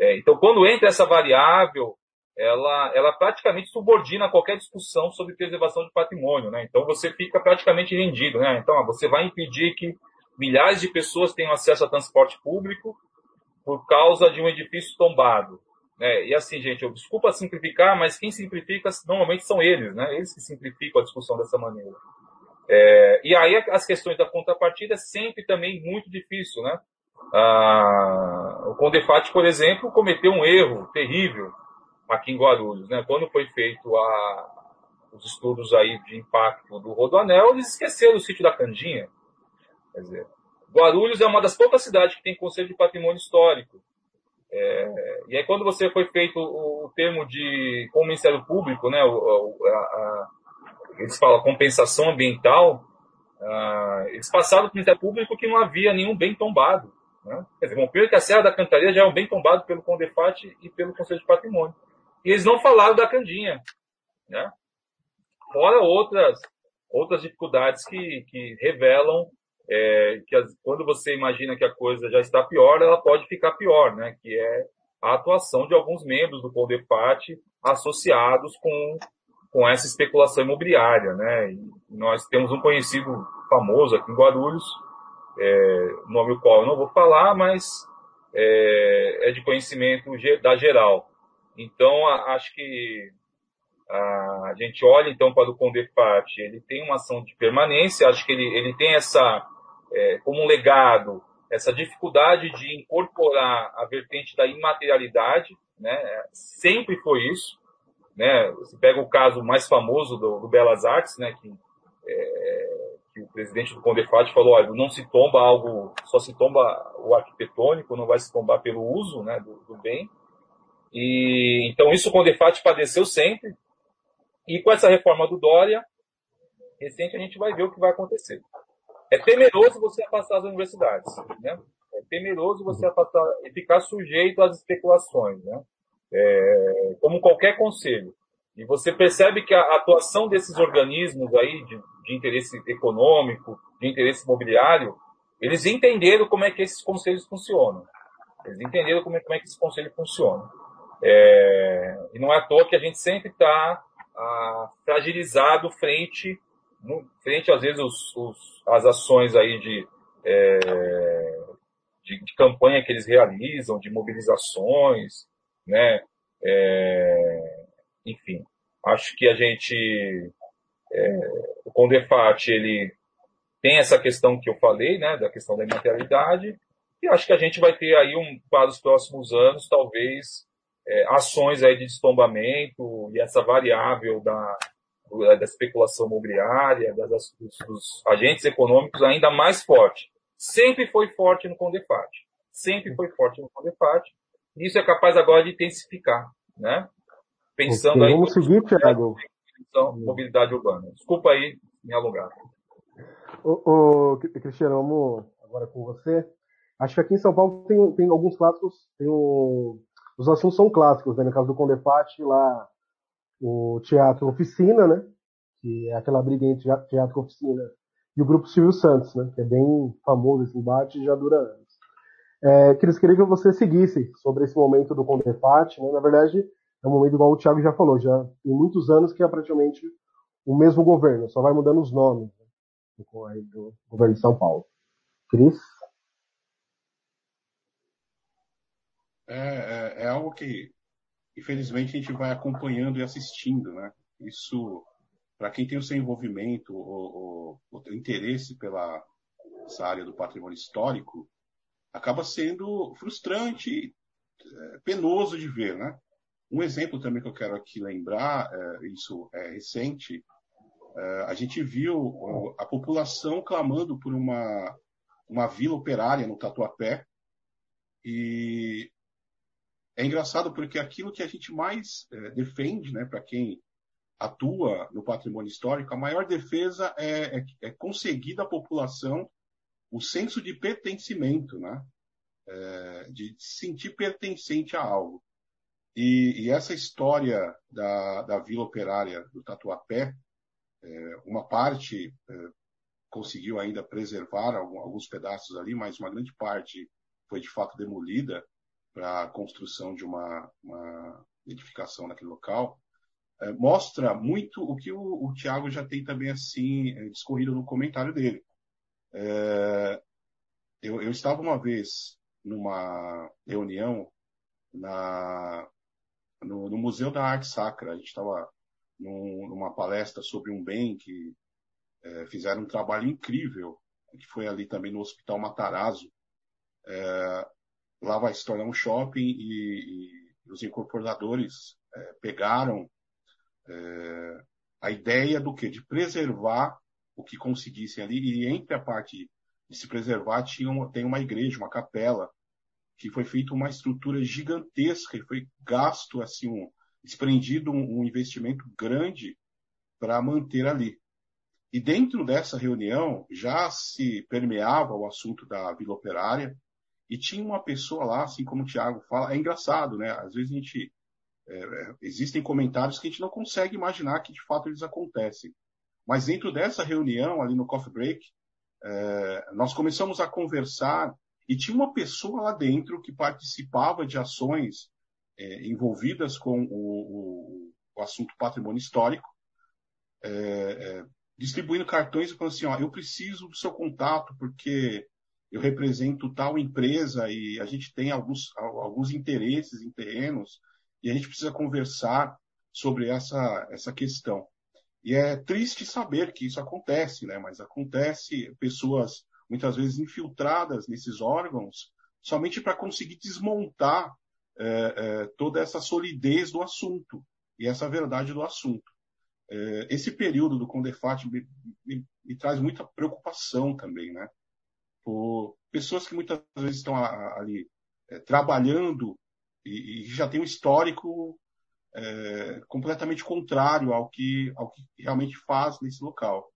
É, então, quando entra essa variável, ela, ela praticamente subordina qualquer discussão sobre preservação de patrimônio, né? Então você fica praticamente rendido, né? Então você vai impedir que milhares de pessoas tenham acesso a transporte público por causa de um edifício tombado. Né? E assim, gente, eu desculpa simplificar, mas quem simplifica normalmente são eles, né? Eles que simplificam a discussão dessa maneira. É, e aí as questões da contrapartida é sempre também muito difícil, né? Ah, o Condefat, por exemplo, cometeu um erro terrível aqui em Guarulhos, né? Quando foi feito a, os estudos aí de impacto do Rodoanel, eles esqueceram o sítio da Candinha. Dizer, Guarulhos é uma das poucas cidades que tem conselho de patrimônio histórico. É, e aí quando você foi feito o, o termo de com o Ministério Público, né, o, a, a, eles falam compensação ambiental, uh, eles passaram para o Ministério Público que não havia nenhum bem tombado. Né? Quer dizer, bom, que a Serra da Cantaria já é um bem tombado pelo Condefat e pelo Conselho de Patrimônio. E eles não falaram da Candinha. Né? Fora outras, outras dificuldades que, que revelam é, que as, quando você imagina que a coisa já está pior, ela pode ficar pior, né? que é a atuação de alguns membros do Condefat associados com com essa especulação imobiliária, né? E nós temos um conhecido famoso aqui em Guarulhos, é, nome o qual eu não vou falar, mas é, é de conhecimento da geral. Então, a, acho que a, a, gente olha então para o Condefat, ele tem uma ação de permanência, acho que ele, ele tem essa, é, como um legado, essa dificuldade de incorporar a vertente da imaterialidade, né? Sempre foi isso né? Você pega o caso mais famoso do, do Belas Artes, né? Que, é, que o presidente do Condefat falou, olha, não se tomba algo, só se tomba o arquitetônico, não vai se tombar pelo uso, né? Do, do bem. E então isso o Condefat padeceu sempre. E com essa reforma do Dória, recente, a gente vai ver o que vai acontecer. É temeroso você afastar as universidades, né? É temeroso você afastar e ficar sujeito às especulações, né? É, como qualquer conselho. E você percebe que a atuação desses organismos aí de, de interesse econômico, de interesse imobiliário, eles entenderam como é que esses conselhos funcionam. Eles entenderam como é, como é que esse conselho funciona. É, e não é à toa que a gente sempre está ah, fragilizado frente, no, frente às vezes os, os, as ações aí de, é, de, de, campanha que eles realizam, de mobilizações, né? É, enfim, acho que a gente, é, o Condefat, ele tem essa questão que eu falei, né, da questão da imaterialidade, e acho que a gente vai ter aí um, para os próximos anos, talvez, é, ações aí de destombamento e essa variável da, da especulação imobiliária, das, dos, dos, agentes econômicos ainda mais forte. Sempre foi forte no Condefat. Sempre foi forte no Condefat. E isso é capaz agora de intensificar, né? Pensando okay, aí... Vamos seguir, Thiago. Mobilidade urbana. Desculpa aí me alongar. Ô, ô, Cristiano, vamos agora com você. Acho que aqui em São Paulo tem, tem alguns clássicos, tem o, os assuntos são clássicos, né? No caso do Condefat, lá o Teatro Oficina, né? Que é aquela briga entre Teatro Oficina e o Grupo Silvio Santos, né? Que é bem famoso esse embate e já dura anos. É, queria, queria que você seguisse sobre esse momento do Condefat, né? Na verdade, é um momento igual o Thiago já falou, já tem muitos anos que é praticamente o mesmo governo, só vai mudando os nomes né? do governo de São Paulo. Cris? É, é, é, algo que, infelizmente, a gente vai acompanhando e assistindo, né? Isso, para quem tem o seu envolvimento, o, o, o interesse pela essa área do patrimônio histórico, acaba sendo frustrante, é, penoso de ver, né? Um exemplo também que eu quero aqui lembrar, é, isso é recente, é, a gente viu a população clamando por uma, uma vila operária no Tatuapé, e é engraçado porque aquilo que a gente mais é, defende, né, para quem atua no patrimônio histórico, a maior defesa é, é, é conseguir da população o senso de pertencimento, né? É, de se sentir pertencente a algo. E, e essa história da, da Vila Operária do Tatuapé, é, uma parte é, conseguiu ainda preservar alguns pedaços ali, mas uma grande parte foi de fato demolida para a construção de uma, uma, edificação naquele local, é, mostra muito o que o, o Tiago já tem também assim é, discorrido no comentário dele. É, eu, eu, estava uma vez numa reunião na, no, no, Museu da Arte Sacra. A gente estava num, numa palestra sobre um bem que é, fizeram um trabalho incrível, que foi ali também no Hospital Matarazzo. É, lá vai se tornar um shopping e, e os incorporadores é, pegaram é, a ideia do que? De preservar o que conseguissem ali e entre a parte de se preservar tinha uma, tem uma igreja, uma capela, que foi feita uma estrutura gigantesca e foi gasto assim um desprendido um, um investimento grande para manter ali. E dentro dessa reunião já se permeava o assunto da Vila Operária, e tinha uma pessoa lá, assim como o Thiago fala, é engraçado, né? Às vezes a gente. É, é, existem comentários que a gente não consegue imaginar que de fato eles acontecem. Mas dentro dessa reunião, ali no coffee break, é, nós começamos a conversar e tinha uma pessoa lá dentro que participava de ações é, envolvidas com o, o, o, assunto patrimônio histórico, é, é, distribuindo cartões e falando assim, ó, eu preciso do seu contato porque eu represento tal empresa e a gente tem alguns, alguns interesses em terrenos e a gente precisa conversar sobre essa, essa questão. E é triste saber que isso acontece, né? Mas acontece pessoas muitas vezes infiltradas nesses órgãos somente para conseguir desmontar é, é, toda essa solidez do assunto e essa verdade do assunto. É, esse período do Condefat me, me, me, traz muita preocupação também, né? Por pessoas que muitas vezes estão ali é, trabalhando e, e, já tem um histórico é, completamente contrário ao que, ao que realmente faz nesse local.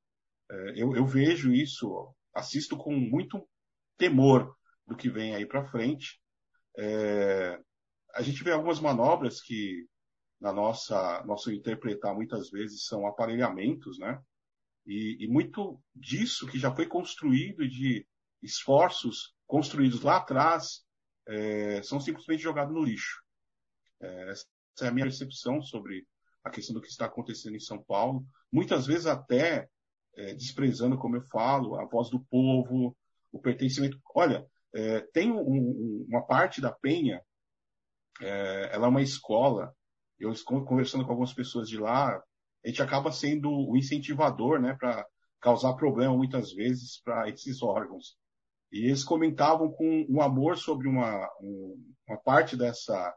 É, eu, eu vejo isso, assisto com muito temor do que vem aí para frente. A gente vê algumas manobras que, na nossa nosso interpretar, muitas vezes são aparelhamentos, né? E, e muito disso que já foi construído de esforços construídos lá atrás é, são simplesmente jogados no lixo. É, essa é a minha percepção sobre a questão do que está acontecendo em São Paulo. Muitas vezes até é, desprezando, como eu falo, a voz do povo, o pertencimento. Olha, é, tem um, um, uma parte da Penha, é, ela é uma escola. Eu conversando com algumas pessoas de lá, a gente acaba sendo o incentivador, né, para causar problema muitas vezes para esses órgãos. E eles comentavam com um amor sobre uma, um, uma parte dessa,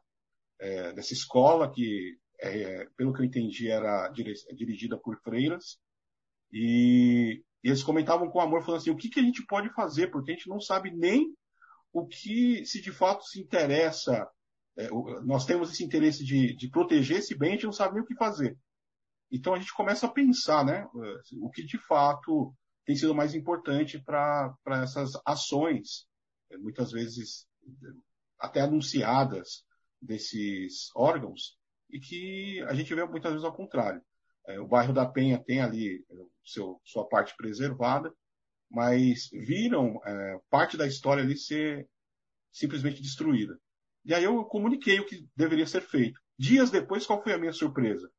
é, dessa escola que, é, pelo que eu entendi, era dirigida por freiras. E, e, eles comentavam com amor, falando assim, o que, que a gente pode fazer? Porque a gente não sabe nem o que, se de fato se interessa, é, nós temos esse interesse de, de proteger esse bem, a gente não sabe nem o que fazer. Então a gente começa a pensar, né, o que de fato tem sido mais importante para essas ações, é, muitas vezes até anunciadas desses órgãos, e que a gente vê muitas vezes ao contrário. É, o bairro da Penha tem ali é, seu, sua parte preservada, mas viram é, parte da história ali ser simplesmente destruída. E aí eu comuniquei o que deveria ser feito. Dias depois, qual foi a minha surpresa?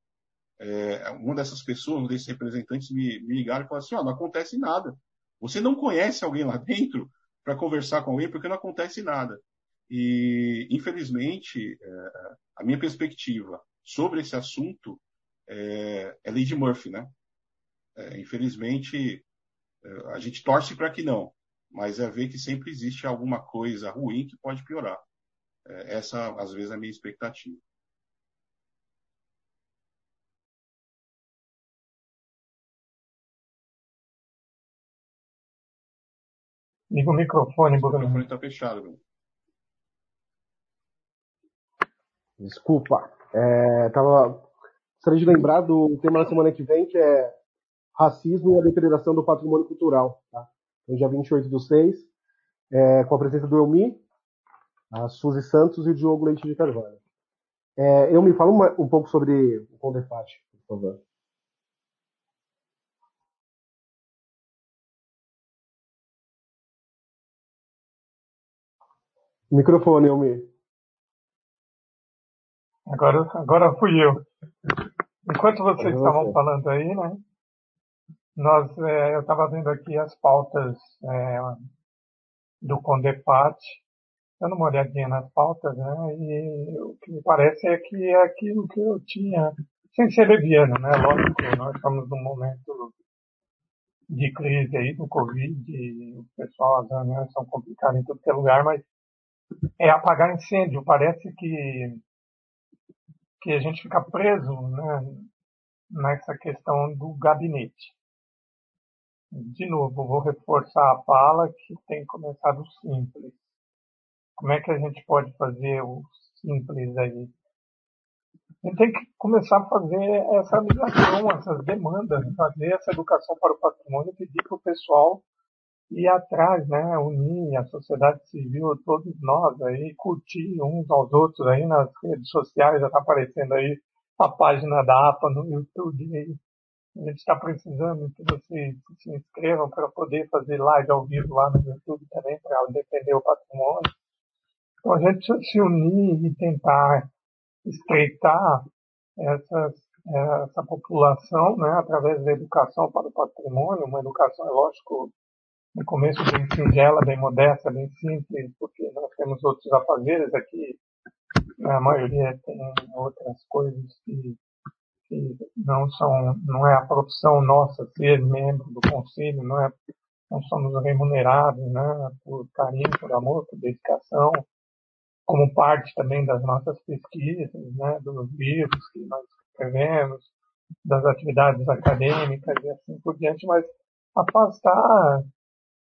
É, uma dessas pessoas, um desses representantes, me, me ligaram e falaram assim: oh, não acontece nada. Você não conhece alguém lá dentro para conversar com alguém porque não acontece nada. E, infelizmente, é, a minha perspectiva sobre esse assunto é, é de Murphy, né? É, infelizmente, é, a gente torce para que não, mas é ver que sempre existe alguma coisa ruim que pode piorar. É, essa, às vezes, é a minha expectativa. Liga o microfone, Bruno. O microfone está fechado, Bruno. Desculpa. É, tava... Gostaria de lembrar do tema da semana que vem, que é racismo e a deterioração do patrimônio cultural. Tá? No dia 28 do 6, é, com a presença do Elmi, a Suzy Santos e o Diogo Leite de Carvalho. É, eu me falo uma, um pouco sobre o Condefat, por favor. Microfone, Elmi. Agora, agora fui eu. Enquanto vocês estavam falando aí, né? Nós, é, eu estava vendo aqui as pautas é, do Condepat, dando uma olhadinha nas pautas, né? E o que me parece é que é aquilo que eu tinha, sem ser leviano, né? Lógico, nós estamos num momento de crise aí do Covid, o pessoal, as reuniões são complicadas em todo que é lugar, mas é apagar incêndio. Parece que que a gente fica preso né, nessa questão do gabinete. De novo, vou reforçar a fala que tem começado simples. Como é que a gente pode fazer o simples aí? A gente tem que começar a fazer essa ligação, essas demandas, fazer essa educação para o patrimônio, pedir para o pessoal ir atrás, né, unir a sociedade civil, todos nós aí, curtir uns aos outros aí nas redes sociais, já está aparecendo aí a página da APA no YouTube aí. A gente está precisando que vocês se inscrevam para poder fazer live ao vivo lá no YouTube também, para defender o patrimônio. Então a gente se unir e tentar estreitar essas, essa população, né, através da educação para o patrimônio, uma educação, é lógico, no começo bem singela, bem modesta, bem simples, porque nós temos outros afazeres aqui, a maioria tem outras coisas que, que não são, não é a profissão nossa ser membro do conselho, não é, não somos remunerados, né, por carinho, por amor, por dedicação, como parte também das nossas pesquisas, né, dos livros que nós escrevemos, das atividades acadêmicas e assim por diante, mas a paz está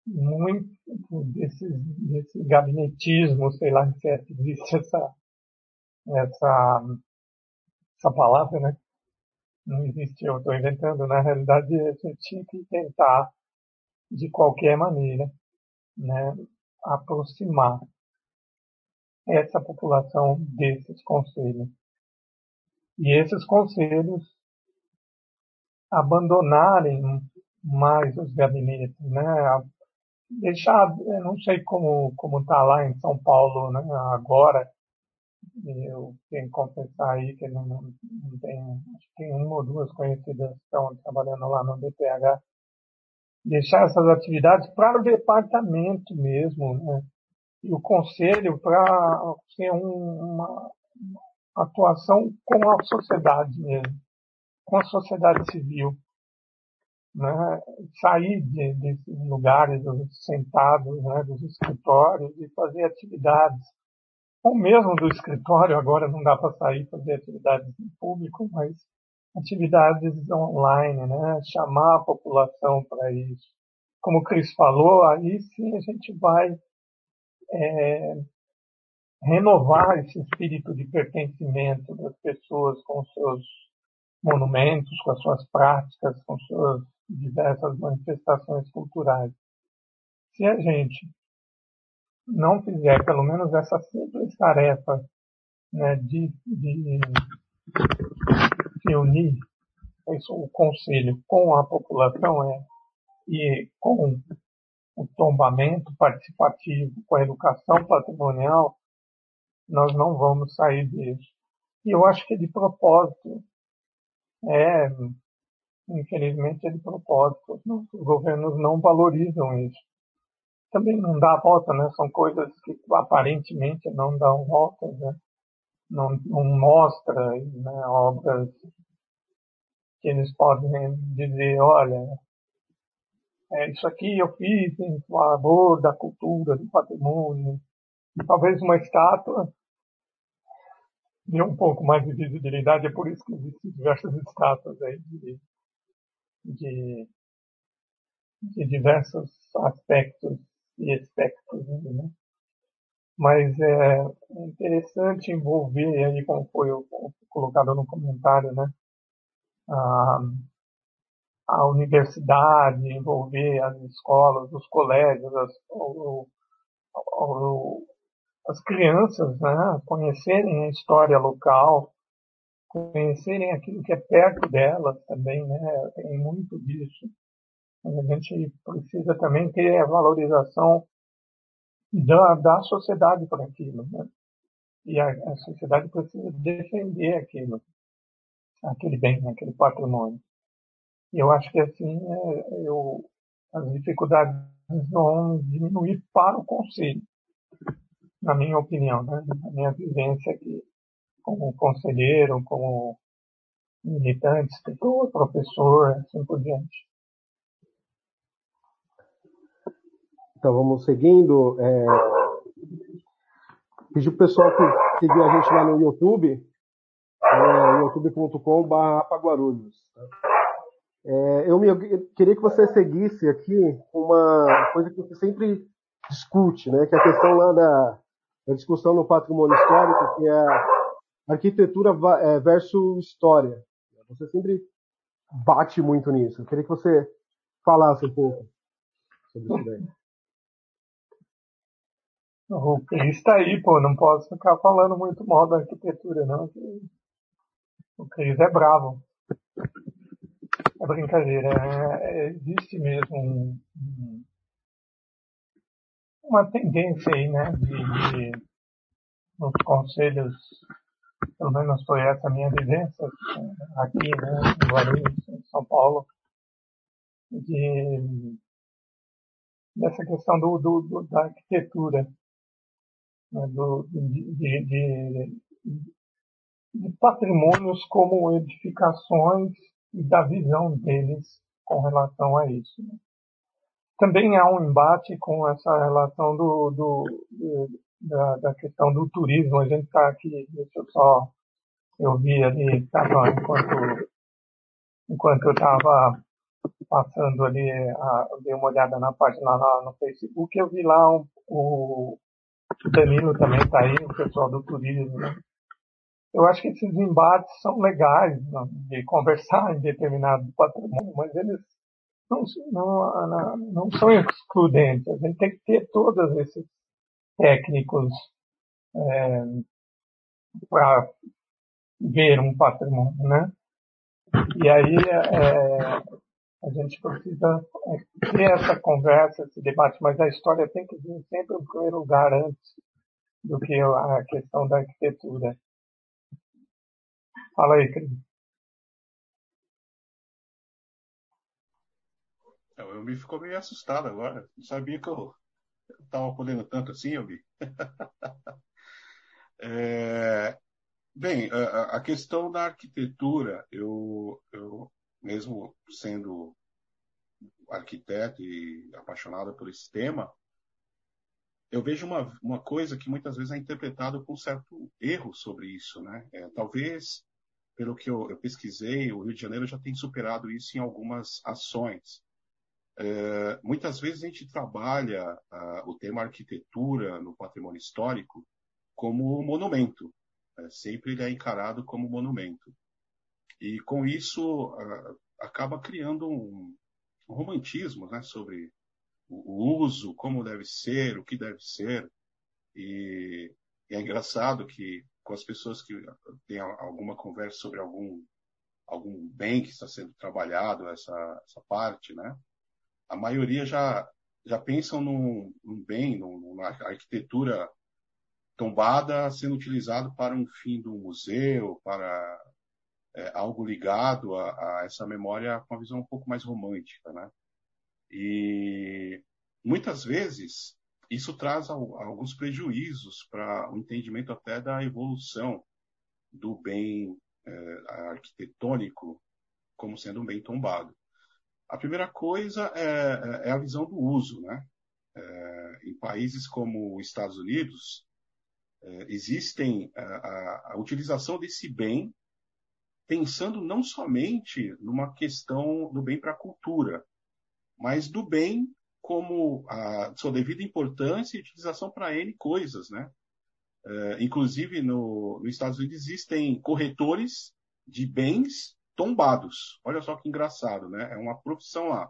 muito desse, desse gabinetismo, sei lá se é, existe essa, essa, essa palavra, né? Não existe, eu estou inventando. Na realidade, a gente tinha que tentar, de qualquer maneira, né, aproximar essa população desses conselhos. E esses conselhos abandonarem mais os gabinetes, né? Deixar, não sei como como está lá em São Paulo, né? Agora, eu tenho que confessar aí que não, não tem, acho que tem uma ou duas conhecidas que estão trabalhando lá no DPH. Deixar essas atividades para o departamento mesmo, né? E o conselho para ser um, uma atuação com a sociedade mesmo, com a sociedade civil né, sair de, desses lugares sentados, né, dos escritórios e fazer atividades, ou mesmo do escritório, agora não dá para sair fazer atividades em público, mas atividades online, né, chamar a população para isso. Como o Cris falou, aí sim a gente vai é, renovar esse espírito de pertencimento das pessoas com seus monumentos, com as suas práticas, com suas diversas manifestações culturais. Se a gente não fizer pelo menos essa simples tarefa né, de, de se unir isso, o conselho com a população é, e com o tombamento participativo, com a educação patrimonial, nós não vamos sair disso. E eu acho que de propósito é infelizmente, é de propósito. Os governos não valorizam isso. Também não dá volta, né? São coisas que aparentemente não dão volta, né? Não, não mostra né, obras que eles podem dizer, olha, é, isso aqui eu fiz em favor da cultura, do patrimônio. E talvez uma estátua dê um pouco mais de visibilidade, é por isso que existem diversas estátuas aí de de, de diversos aspectos e aspectos, né? Mas é interessante envolver aí, como foi colocado no comentário, né? A, a universidade, envolver as escolas, os colégios, as, o, o, as crianças, né? Conhecerem a história local, conhecerem aquilo que é perto delas também, né? Tem muito disso. A gente precisa também ter a valorização da, da sociedade por aquilo, né? E a, a sociedade precisa defender aquilo, aquele bem, aquele patrimônio. E eu acho que assim, é, eu, as dificuldades vão diminuir para o conselho, na minha opinião, né? na minha vivência aqui como conselheiro, como militante, escritor, professor, assim por diante. Então vamos seguindo. É... Pedir para o pessoal que seguir a gente lá no YouTube, é, youtube.com.br Paguarulhos. É, eu, me, eu queria que você seguisse aqui uma coisa que você sempre discute, né, que é a questão lá da, da discussão no patrimônio histórico, que é arquitetura é, versus história. Você sempre bate muito nisso. Eu queria que você falasse um pouco sobre isso daí. O Cris está aí, pô. Não posso ficar falando muito mal da arquitetura, não. O Cris é bravo. É brincadeira. É, é, existe mesmo um, uma tendência aí, né, de, de nos conselhos pelo menos foi essa minha vivência aqui, né, em Guarulhos, em São Paulo, de, dessa questão do, do, do da arquitetura, né, do, de, de, de, patrimônios como edificações e da visão deles com relação a isso. Né. Também há um embate com essa relação do, do, da, da questão do turismo. A gente está aqui, deixa eu só, eu vi ali, tava, enquanto, enquanto eu estava passando ali, a, dei uma olhada na página lá no Facebook, eu vi lá um, o, o Danilo também está aí, o pessoal do turismo, né? eu acho que esses embates são legais né, de conversar em determinado patrimônio, mas eles não, não, não são excludentes. A gente tem que ter todos esses técnicos é, para ver um patrimônio, né? E aí é, a gente precisa ter essa conversa, esse debate, mas a história tem que vir sempre em primeiro lugar antes do que a questão da arquitetura. Fala aí, Cris. Eu me ficou meio assustado agora. Não sabia que eu estava podendo tanto assim, eu vi. [laughs] é, bem, a, a, questão da arquitetura, eu, eu mesmo sendo arquiteto e apaixonado por esse tema, eu vejo uma, uma coisa que muitas vezes é interpretado com certo erro sobre isso, né? É, talvez, pelo que eu, eu, pesquisei, o Rio de Janeiro já tem superado isso em algumas ações. É, muitas vezes a gente trabalha uh, o tema arquitetura no patrimônio histórico como monumento. É, sempre ele é encarado como monumento. E com isso uh, acaba criando um, um romantismo né, sobre o uso, como deve ser, o que deve ser. E, e, é engraçado que com as pessoas que têm alguma conversa sobre algum, algum bem que está sendo trabalhado, essa, essa parte, né? A maioria já, já pensam num, num bem, numa arquitetura tombada sendo utilizado para um fim do museu, para é, algo ligado a, a, essa memória com uma visão um pouco mais romântica, né? E muitas vezes isso traz alguns prejuízos para o entendimento até da evolução do bem é, arquitetônico como sendo um bem tombado. A primeira coisa é, é a visão do uso, né? É, em países como os Estados Unidos, é, existem a, a, a utilização desse bem pensando não somente numa questão do bem para a cultura, mas do bem como a sua devida importância e utilização para N coisas, né? É, inclusive, no, nos Estados Unidos existem corretores de bens tombados. Olha só que engraçado, né? É uma profissão lá.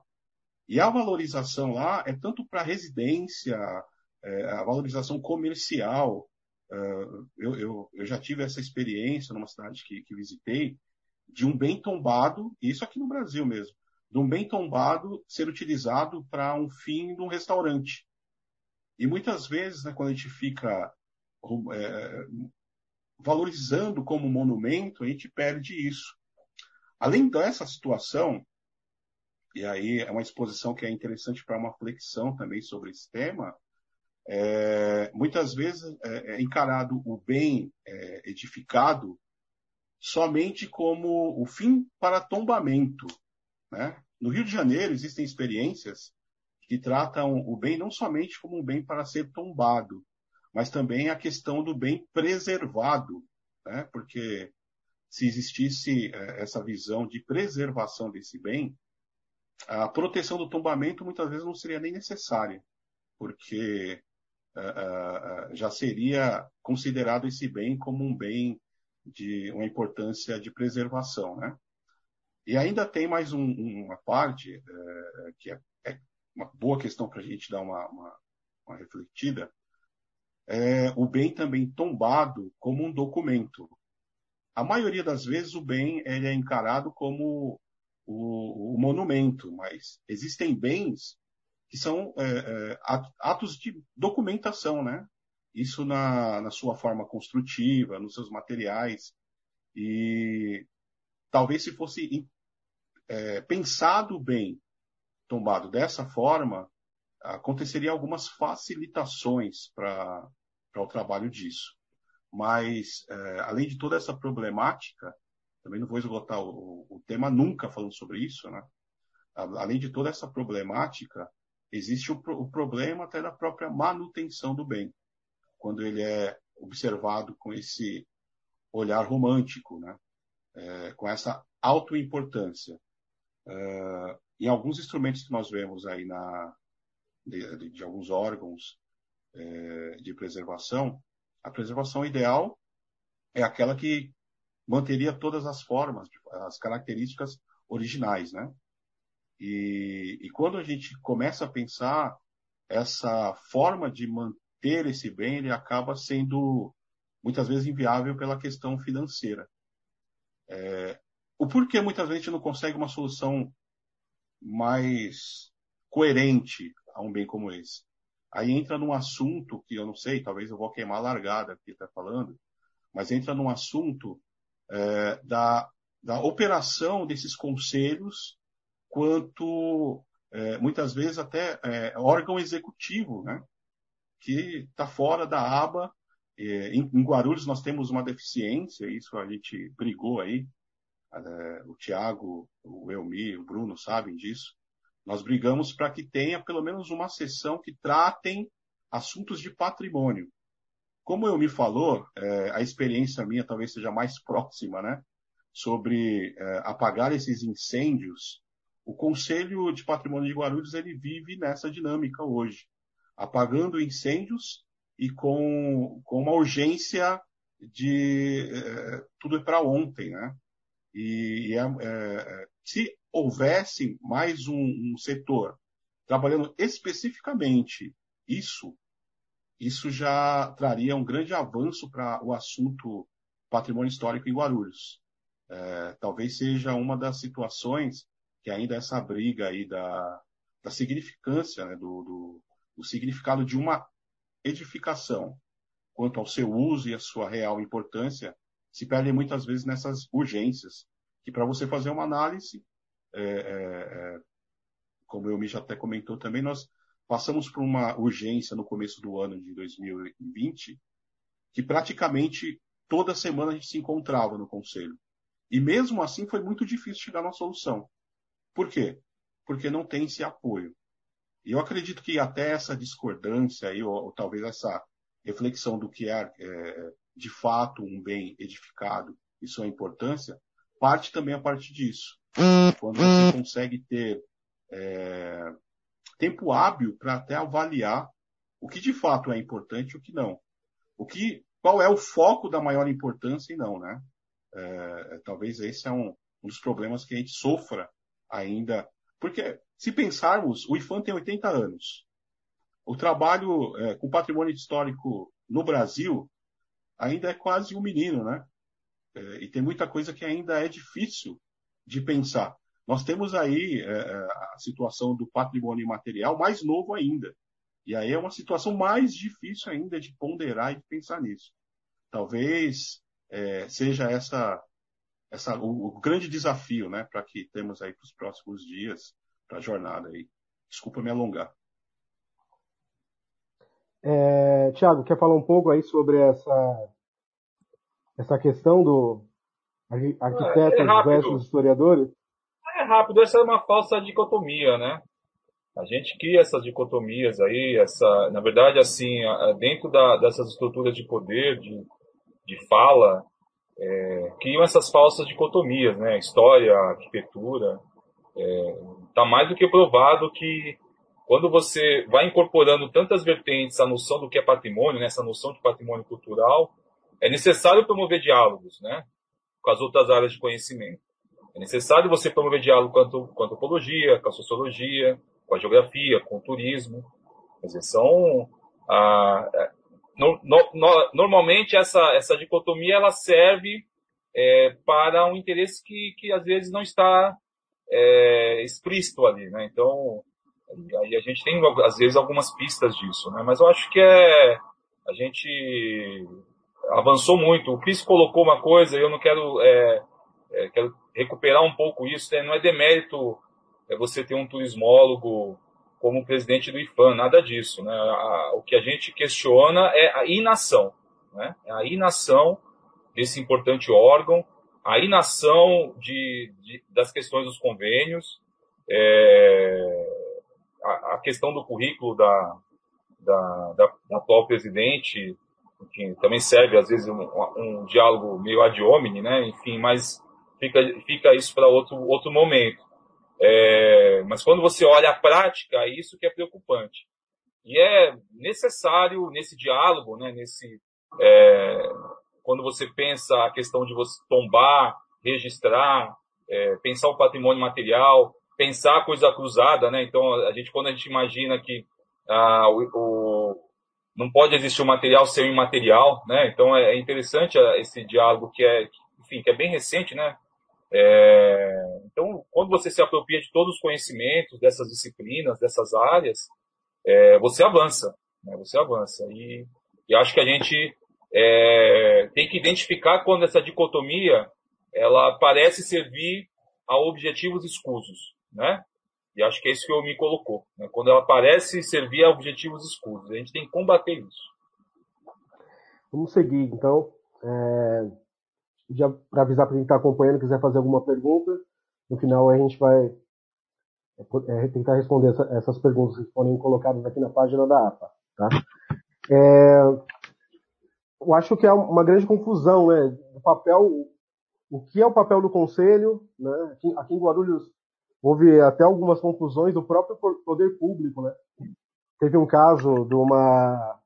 E a valorização lá é tanto para residência, é, a valorização comercial. É, eu, eu, eu, já tive essa experiência numa cidade que, que visitei, de um bem tombado, isso aqui no Brasil mesmo, de um bem tombado ser utilizado para um fim de um restaurante. E muitas vezes, né, quando a gente fica é, valorizando como monumento, a gente perde isso. Além dessa situação, e aí é uma exposição que é interessante para uma flexão também sobre esse tema, é, muitas vezes é, é encarado o bem é, edificado somente como o fim para tombamento. Né? No Rio de Janeiro existem experiências que tratam o bem não somente como um bem para ser tombado, mas também a questão do bem preservado, né? porque se existisse é, essa visão de preservação desse bem, a proteção do tombamento muitas vezes não seria nem necessária, porque uh, uh, já seria considerado esse bem como um bem de uma importância de preservação, né? E ainda tem mais um, uma parte é, que é, é, uma boa questão para a gente dar uma, uma, uma refletida, é o bem também tombado como um documento. A maioria das vezes o bem ele é encarado como o, o monumento, mas existem bens que são é, é, atos de documentação, né? isso na, na sua forma construtiva, nos seus materiais. E talvez se fosse é, pensado bem, tombado dessa forma, aconteceria algumas facilitações para o trabalho disso. Mas, é, além de toda essa problemática, também não vou esgotar o, o tema nunca falando sobre isso, né? Além de toda essa problemática, existe o, o problema até da própria manutenção do bem quando ele é observado com esse olhar romântico, né? É, com essa autoimportância. É, em alguns instrumentos que nós vemos aí na, de, de, de alguns órgãos é, de preservação, a preservação ideal é aquela que manteria todas as formas, as características originais, né? E, e quando a gente começa a pensar essa forma de manter esse bem, ele acaba sendo muitas vezes inviável pela questão financeira. É, o porquê muitas vezes a gente não consegue uma solução mais coerente a um bem como esse? Aí entra num assunto que eu não sei, talvez eu vou queimar a largada aqui está falando, mas entra num assunto é, da, da operação desses conselhos quanto é, muitas vezes até é, órgão executivo, né? que está fora da aba. É, em, em, Guarulhos nós temos uma deficiência, isso a gente brigou aí, é, o Tiago, o Elmi, o Bruno sabem disso. Nós brigamos para que tenha pelo menos uma sessão que tratem assuntos de patrimônio. Como eu me falou, é, a experiência minha talvez seja mais [laughs] próxima, né? Sobre é, apagar esses incêndios o Conselho de Patrimônio de Guarulhos ele vive nessa dinâmica hoje, apagando incêndios e com, com uma urgência de é, tudo é para ontem, né? E, é, se houvesse mais um, um setor trabalhando especificamente isso, isso já traria um grande avanço para o assunto patrimônio histórico em Guarulhos. É, talvez seja uma das situações que ainda essa briga aí da, da significância, né, do, do, do significado de uma edificação quanto ao seu uso e a sua real importância, se perde muitas vezes nessas urgências, que para você fazer uma análise, é, é, é como me já até comentou também, nós passamos por uma urgência no começo do ano de 2020, que praticamente toda semana a gente se encontrava no conselho. E mesmo assim foi muito difícil chegar numa solução. Por quê? Porque não tem esse apoio. E eu acredito que até essa discordância aí, ou, ou talvez essa reflexão do que é, é, de fato um bem edificado e sua importância, parte também a partir disso. Quando você consegue ter é, tempo hábil para até avaliar o que de fato é importante e o que não. O que, qual é o foco da maior importância e não, né? É, talvez esse é um, um dos problemas que a gente sofra ainda. Porque, se pensarmos, o IFAM tem 80 anos. O trabalho é, com patrimônio histórico no Brasil ainda é quase um menino, né? É, e tem muita coisa que ainda é difícil de pensar. Nós temos aí é, é a situação do patrimônio imaterial mais novo ainda. E aí é uma situação mais difícil ainda de ponderar e de pensar nisso. Talvez é, seja essa essa, o, o grande desafio, né, para que temos aí para os próximos dias, para a jornada aí. Desculpa me alongar. É, Tiago, quer falar um pouco aí sobre essa, essa questão do arquitetos é, é versus historiadores? É rápido, essa é uma falsa dicotomia, né? A gente cria essas dicotomias aí, essa, na verdade, assim, dentro da, dessas estruturas de poder, de, de fala, é, criam essas falsas dicotomias, né? História, arquitetura. Está é, mais do que provado que quando você vai incorporando tantas vertentes à noção do que é patrimônio, nessa né? noção de patrimônio cultural, é necessário promover diálogos, né? Com as outras áreas de conhecimento. É necessário você promover diálogo com a, antropologia, com a sociologia, com a geografia, com o turismo. Quer dizer, são ah, no, no, normalmente essa, essa dicotomia ela serve é, para um interesse que, que às vezes não está é, explícito ali, né? Então, aí a gente tem às vezes algumas pistas disso, né? Mas eu acho que é a gente avançou muito. O Cris colocou uma coisa, eu não quero, é, é, quero recuperar um pouco isso. Né? Não é demérito é você ter um turismólogo como presidente do IFAM, nada disso. Né? A, o que a gente questiona é a inação, né? É a inação desse importante órgão, a inação de, de das questões dos convênios, é, a, a, questão do currículo da, da, da, da atual presidente, que também serve às vezes um, um diálogo meio ad hominem, né? enfim, mas fica, fica isso para outro, outro momento. É, mas quando você olha a prática, é isso que é preocupante. E é necessário nesse diálogo, né, nesse, é, quando você pensa a questão de você tombar, registrar, é, pensar o patrimônio material, pensar a coisa cruzada, né? Então, a gente, quando a gente imagina que ah, o, o, não pode existir o material sem o imaterial, né? Então, é, é interessante ah, esse diálogo que é, enfim, que é bem recente, né? É, então, quando você se apropria de todos os conhecimentos dessas disciplinas, dessas áreas, é, você avança, né? Você avança. E, e acho que a gente é, tem que identificar quando essa dicotomia ela parece servir a objetivos escusos, né? E acho que é isso que eu me colocou. Né? Quando ela parece servir a objetivos escusos, a gente tem que combater isso. Vamos seguir, então. É, já para avisar para quem está acompanhando, quiser fazer alguma pergunta, no final a gente vai é, tentar responder essa, essas perguntas que forem colocadas aqui na página da APA. Tá? É, eu acho que é uma grande confusão, né? O papel, o que é o papel do conselho, né? Aqui, aqui em Guarulhos houve até algumas confusões do próprio poder público, né? Teve um caso de uma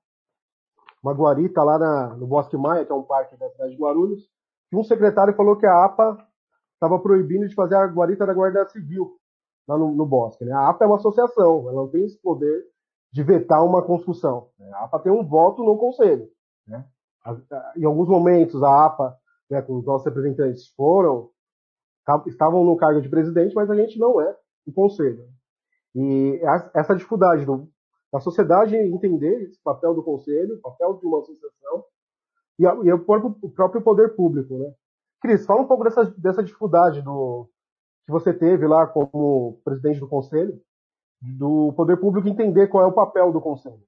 uma guarita lá na, no Bosque Maia, que é um parque da cidade de Guarulhos, que um secretário falou que a APA estava proibindo de fazer a guarita da Guarda Civil lá no, no bosque. Né? A APA é uma associação, ela não tem esse poder de vetar uma construção. Né? A APA tem um voto no conselho. Né? Em alguns momentos, a APA, né, com os nossos representantes, foram, estavam no cargo de presidente, mas a gente não é o conselho. E essa dificuldade do, da sociedade entender esse papel do conselho, o papel de uma associação, e, e o, próprio, o próprio poder público. Né? Cris, fala um pouco dessa, dessa dificuldade do, que você teve lá como presidente do conselho, do poder público entender qual é o papel do conselho.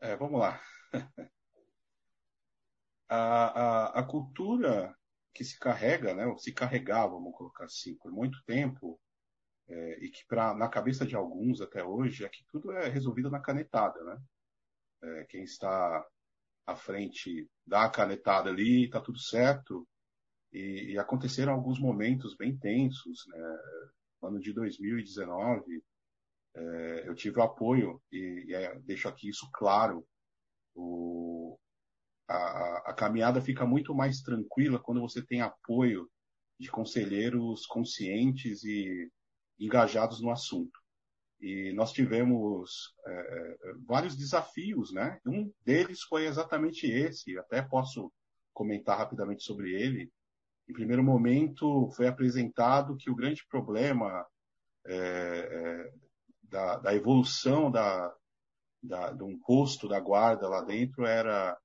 É, vamos lá. [laughs] A, a, a, cultura que se carrega, né, se carregava, vamos colocar assim, por muito tempo, é, e que pra, na cabeça de alguns até hoje, é que tudo é resolvido na canetada, né? É, quem está à frente dá a canetada ali, está tudo certo. E, e, aconteceram alguns momentos bem tensos, né? No ano de 2019, é, eu tive o apoio, e, e é, deixo aqui isso claro, o, a, a caminhada fica muito mais tranquila quando você tem apoio de conselheiros conscientes e engajados no assunto. E nós tivemos é, é vários desafios, né? Um deles foi exatamente esse, até posso comentar rapidamente sobre ele. Em primeiro momento, foi apresentado que o grande problema é, é, da, da, evolução da, da, de um posto da guarda lá dentro era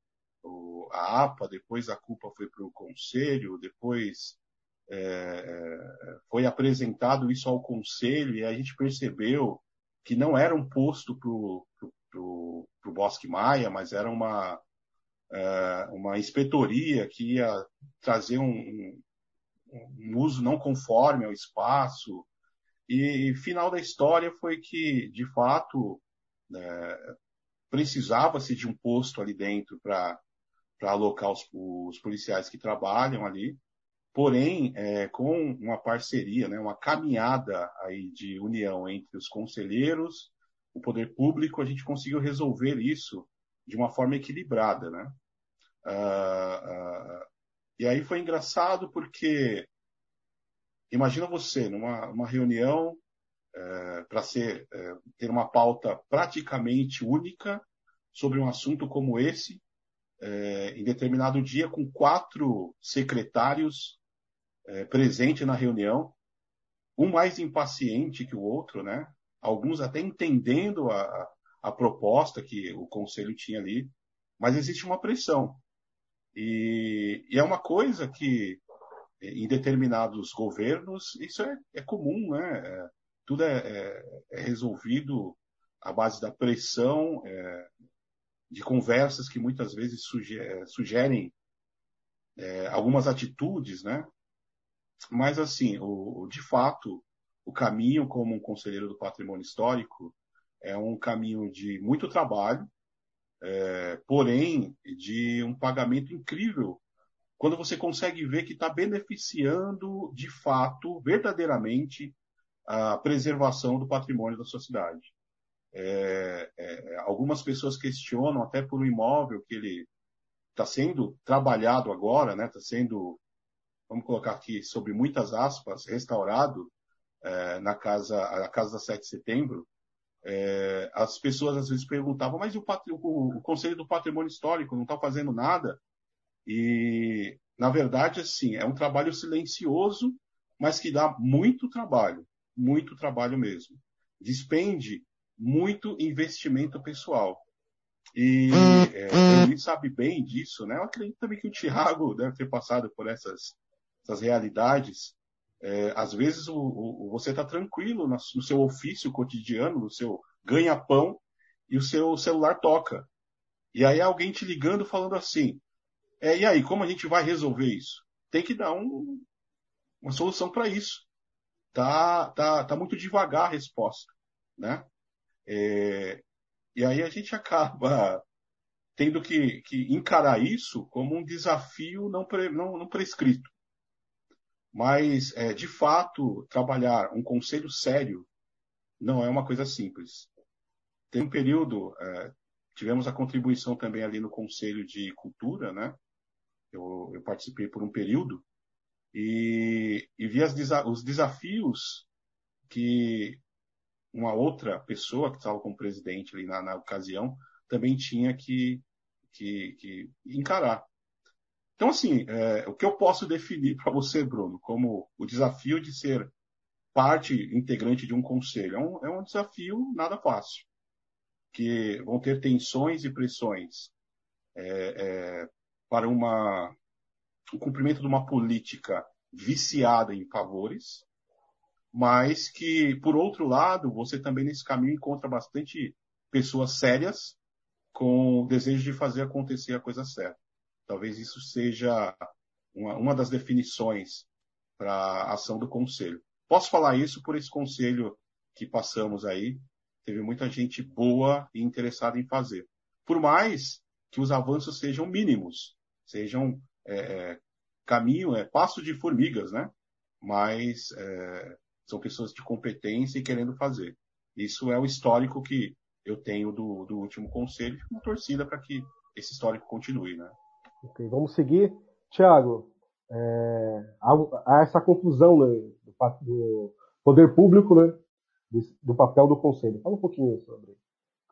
o, a APA, depois a culpa foi para o conselho, depois é, é, foi apresentado isso ao conselho e a gente percebeu que não era um posto para o Bosque Maia, mas era uma, é, uma inspetoria que ia trazer um, um, uso não conforme ao espaço. E final da história foi que, de fato, é, precisava-se de um posto ali dentro para alocar os, os, policiais que trabalham ali. Porém, é, com uma parceria, né, uma caminhada aí de união entre os conselheiros, o poder público, a gente conseguiu resolver isso de uma forma equilibrada, né? Uh, uh, e aí foi engraçado porque imagina você numa uma reunião uh, para ser é, ter uma pauta praticamente única sobre um assunto como esse é, em determinado dia com quatro secretários é, presente na reunião, um mais impaciente que o outro, né? Alguns até entendendo a, a proposta que o conselho tinha ali, mas existe uma pressão. E, e é uma coisa que em determinados governos isso é, é comum, né? É, tudo é, é, é, resolvido à base da pressão, é, de conversas que muitas vezes é, sugerem é, algumas atitudes, né? Mas, assim, o, de fato, o caminho como um conselheiro do patrimônio histórico é um caminho de muito trabalho, é, porém de um pagamento incrível quando você consegue ver que está beneficiando de fato, verdadeiramente, a preservação do patrimônio da sociedade. É, é, algumas pessoas questionam até por um imóvel que ele está sendo trabalhado agora, né? Está sendo, vamos colocar aqui sobre muitas aspas, restaurado é, na casa, a casa da 7 de setembro. É, as pessoas às vezes perguntavam, mas o, o, o Conselho do Patrimônio Histórico não está fazendo nada? E, na verdade, assim, é um trabalho silencioso, mas que dá muito trabalho, muito trabalho mesmo. Despende muito investimento pessoal. E é, ele sabe bem disso, né? Eu acredito também que o Tiago [laughs] deve ter passado por essas, essas realidades. É, às vezes o, o, você está tranquilo no, no, seu ofício cotidiano, no seu ganha-pão, e o seu celular toca. E aí alguém te ligando falando assim, é, e aí, como a gente vai resolver isso? Tem que dar um, uma solução para isso. Tá, tá, tá muito devagar a resposta, né? É, e aí a gente acaba tendo que, que encarar isso como um desafio não, pre, não, não prescrito. Mas, é, de fato, trabalhar um conselho sério não é uma coisa simples. Tem um período, é, tivemos a contribuição também ali no Conselho de Cultura, né? Eu, eu participei por um período e, e vi as, os desafios que uma outra pessoa que estava como presidente ali na, na ocasião também tinha que, que, que encarar. Então, assim, é, o que eu posso definir para você, Bruno, como o desafio de ser parte integrante de um conselho? É um, é um desafio nada fácil, que vão ter tensões e pressões é, é, para uma, o cumprimento de uma política viciada em favores, mas que, por outro lado, você também nesse caminho encontra bastante pessoas sérias com o desejo de fazer acontecer a coisa certa. Talvez isso seja uma, uma das definições para a ação do conselho. Posso falar isso por esse conselho que passamos aí. Teve muita gente boa e interessada em fazer. Por mais que os avanços sejam mínimos, sejam é, é caminho, é passo de formigas, né? Mas é, são pessoas de competência e querendo fazer. Isso é o histórico que eu tenho do, do último conselho, uma torcida para que esse histórico continue, né? Ok, vamos seguir. Tiago, é, há, há, essa confusão né, do, do, poder público, né, do papel do conselho. Fala um pouquinho sobre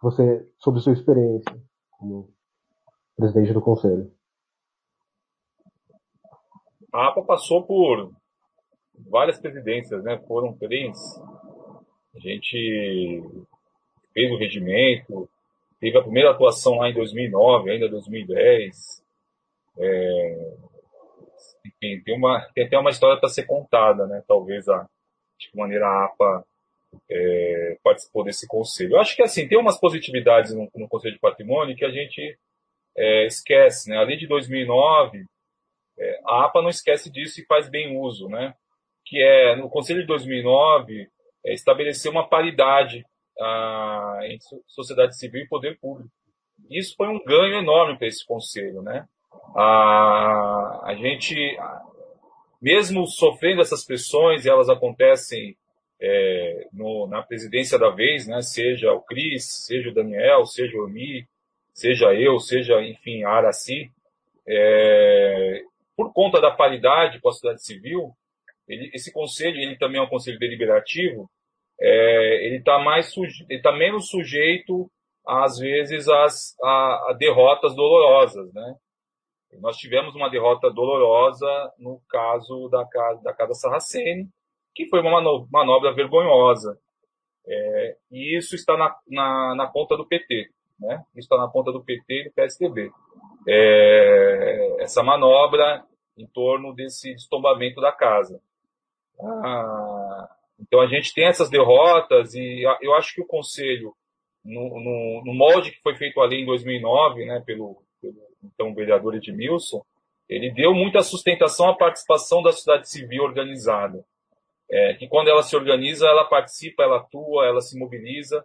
você, sobre sua experiência como presidente do conselho. A APA passou por várias presidências, né? Foram três. A gente fez o regimento, teve a primeira atuação lá em 2009, ainda 2010. É, enfim, tem, uma, tem até uma história para ser contada, né? Talvez a, de que maneira a APA é, participou desse conselho. Eu acho que assim, tem umas positividades no, no Conselho de Patrimônio que a gente é, esquece, né? Além de 2009, é, a APA não esquece disso e faz bem uso, né? Que é, no Conselho de 2009, é, estabelecer uma paridade ah, entre sociedade civil e poder público. Isso foi um ganho enorme para esse Conselho, né? Ah, a gente, mesmo sofrendo essas pressões, e elas acontecem é, no, na presidência da vez, né? Seja o Cris, seja o Daniel, seja o Mi, seja eu, seja, enfim, a Araci, é, por conta da paridade com a sociedade civil, ele, esse conselho, ele também é um conselho deliberativo, é, ele está mais ele tá menos sujeito às vezes às a, a derrotas dolorosas, né? Nós tivemos uma derrota dolorosa no caso da casa da casa Sarraceni, que foi uma manobra vergonhosa. É, e isso está na, na, na, conta do PT, né? Isso está na conta do PT e do PSDB. É, essa manobra em torno desse destombamento da casa. Ah, então a gente tem essas derrotas e eu acho que o Conselho, no, no, no molde que foi feito ali em 2009, né, pelo, pelo então vereador Edmilson, ele deu muita sustentação à participação da sociedade civil organizada. É, que quando ela se organiza, ela participa, ela atua, ela se mobiliza.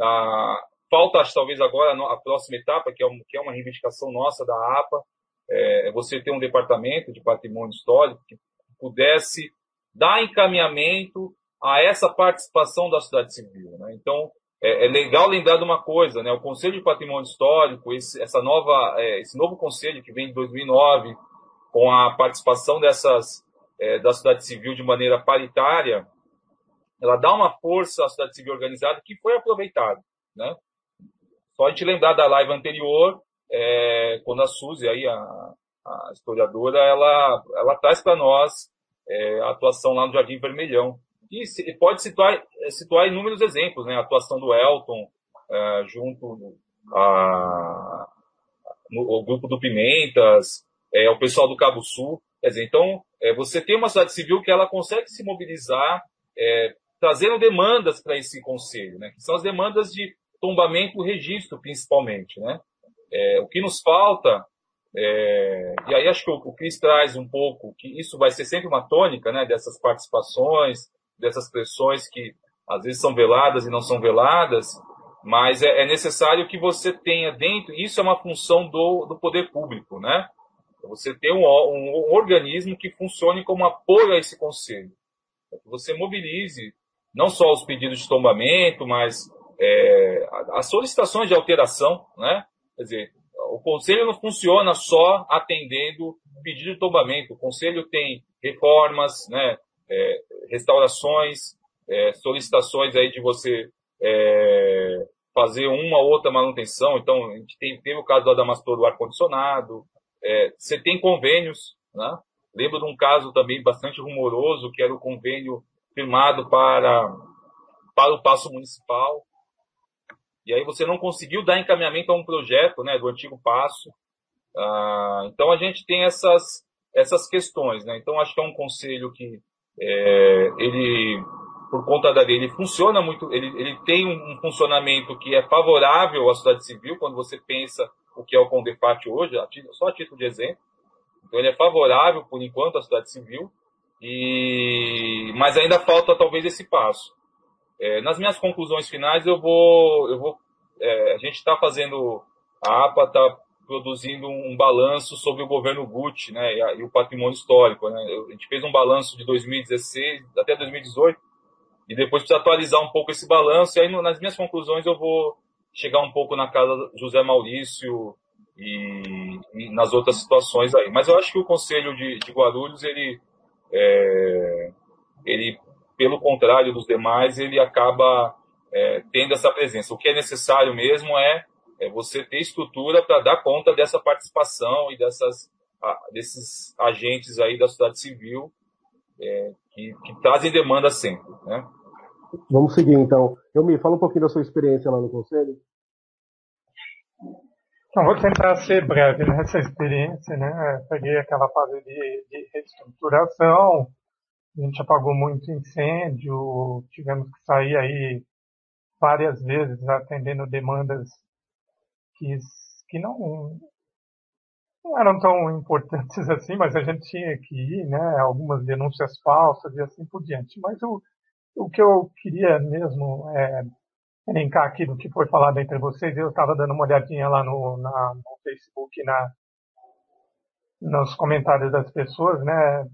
Ah, falta, talvez agora, a próxima etapa, que é, um, que é uma reivindicação nossa da APA, é você ter um departamento de patrimônio histórico que pudesse dar encaminhamento a essa participação da sociedade civil. Né? Então, é, é, legal lembrar de uma coisa, né? O Conselho de Patrimônio Histórico, esse, essa nova, é, esse novo conselho que vem de 2009, com a participação dessas é, da sociedade civil de maneira paritária, ela dá uma força à sociedade civil organizada que foi aproveitada, né? Só a gente lembrar da live anterior, é, quando a Suzy, aí, a, a historiadora, ela, ela traz para nós é, a atuação lá no Jardim Vermelhão. E se, pode situar, situar inúmeros exemplos, né? A atuação do Elton é, junto a, no, grupo do Pimentas, é, o pessoal do Cabo Sul. Quer dizer, então, é, você tem uma sociedade civil que ela consegue se mobilizar, é, trazendo demandas para esse conselho, né? Que são as demandas de tombamento e registro, principalmente, né? É, o que nos falta é, e aí acho que o, o Cris traz um pouco que isso vai ser sempre uma tônica, né, dessas participações, dessas pressões que às vezes são veladas e não são veladas, mas é, é necessário que você tenha dentro, isso é uma função do, do poder público, né? Você ter um, um, um organismo que funcione como apoio a esse conselho. Que você mobilize não só os pedidos de tombamento, mas é, as solicitações de alteração, né? Quer dizer, o conselho não funciona só atendendo pedido de tombamento. O conselho tem reformas, né, é, restaurações, é, solicitações aí de você é, fazer uma ou outra manutenção. Então, a gente tem, teve o caso do Adamastor do ar-condicionado. É, você tem convênios, né? Lembro de um caso também bastante rumoroso, que era o convênio firmado para, para o Passo Municipal. E aí você não conseguiu dar encaminhamento a um projeto né, do antigo passo. Ah, então a gente tem essas, essas questões. Né? Então acho que é um conselho que é, ele, por conta da lei, ele funciona muito, ele, ele tem um, funcionamento que é favorável à sociedade civil, quando você pensa o que é o Condefat hoje, só a título de exemplo. Então ele é favorável, por enquanto, à sociedade civil, e, mas ainda falta talvez esse passo. É, nas minhas conclusões finais, eu vou, eu vou, é, a gente está fazendo, a APA está produzindo um, balanço sobre o governo Gucci, né, e, a, e, o patrimônio histórico, né. A gente fez um balanço de 2016 até 2018 e depois precisa atualizar um pouco esse balanço. E aí, no, nas minhas conclusões, eu vou chegar um pouco na casa José Maurício e, e, nas outras situações aí. Mas eu acho que o Conselho de, de Guarulhos, ele, é, ele pelo contrário dos demais, ele acaba é, tendo essa presença. O que é necessário mesmo é, é você ter estrutura para dar conta dessa participação e dessas, a, desses agentes aí da sociedade civil é, que, que, trazem demanda sempre. Né? Vamos seguir então. Eu me fala um pouquinho da sua experiência lá no Conselho. Então, vou tentar ser breve nessa experiência, né? Peguei aquela fase de, de reestruturação, a gente apagou muito incêndio, tivemos que sair aí várias vezes atendendo demandas que, que não, não eram tão importantes [laughs] assim, mas a gente tinha que ir, né? Algumas denúncias falsas e assim por diante. Mas o, o que eu queria mesmo é elencar aqui do que foi falado entre vocês, eu estava dando uma olhadinha lá no, na, no Facebook, na, nos comentários das pessoas, né?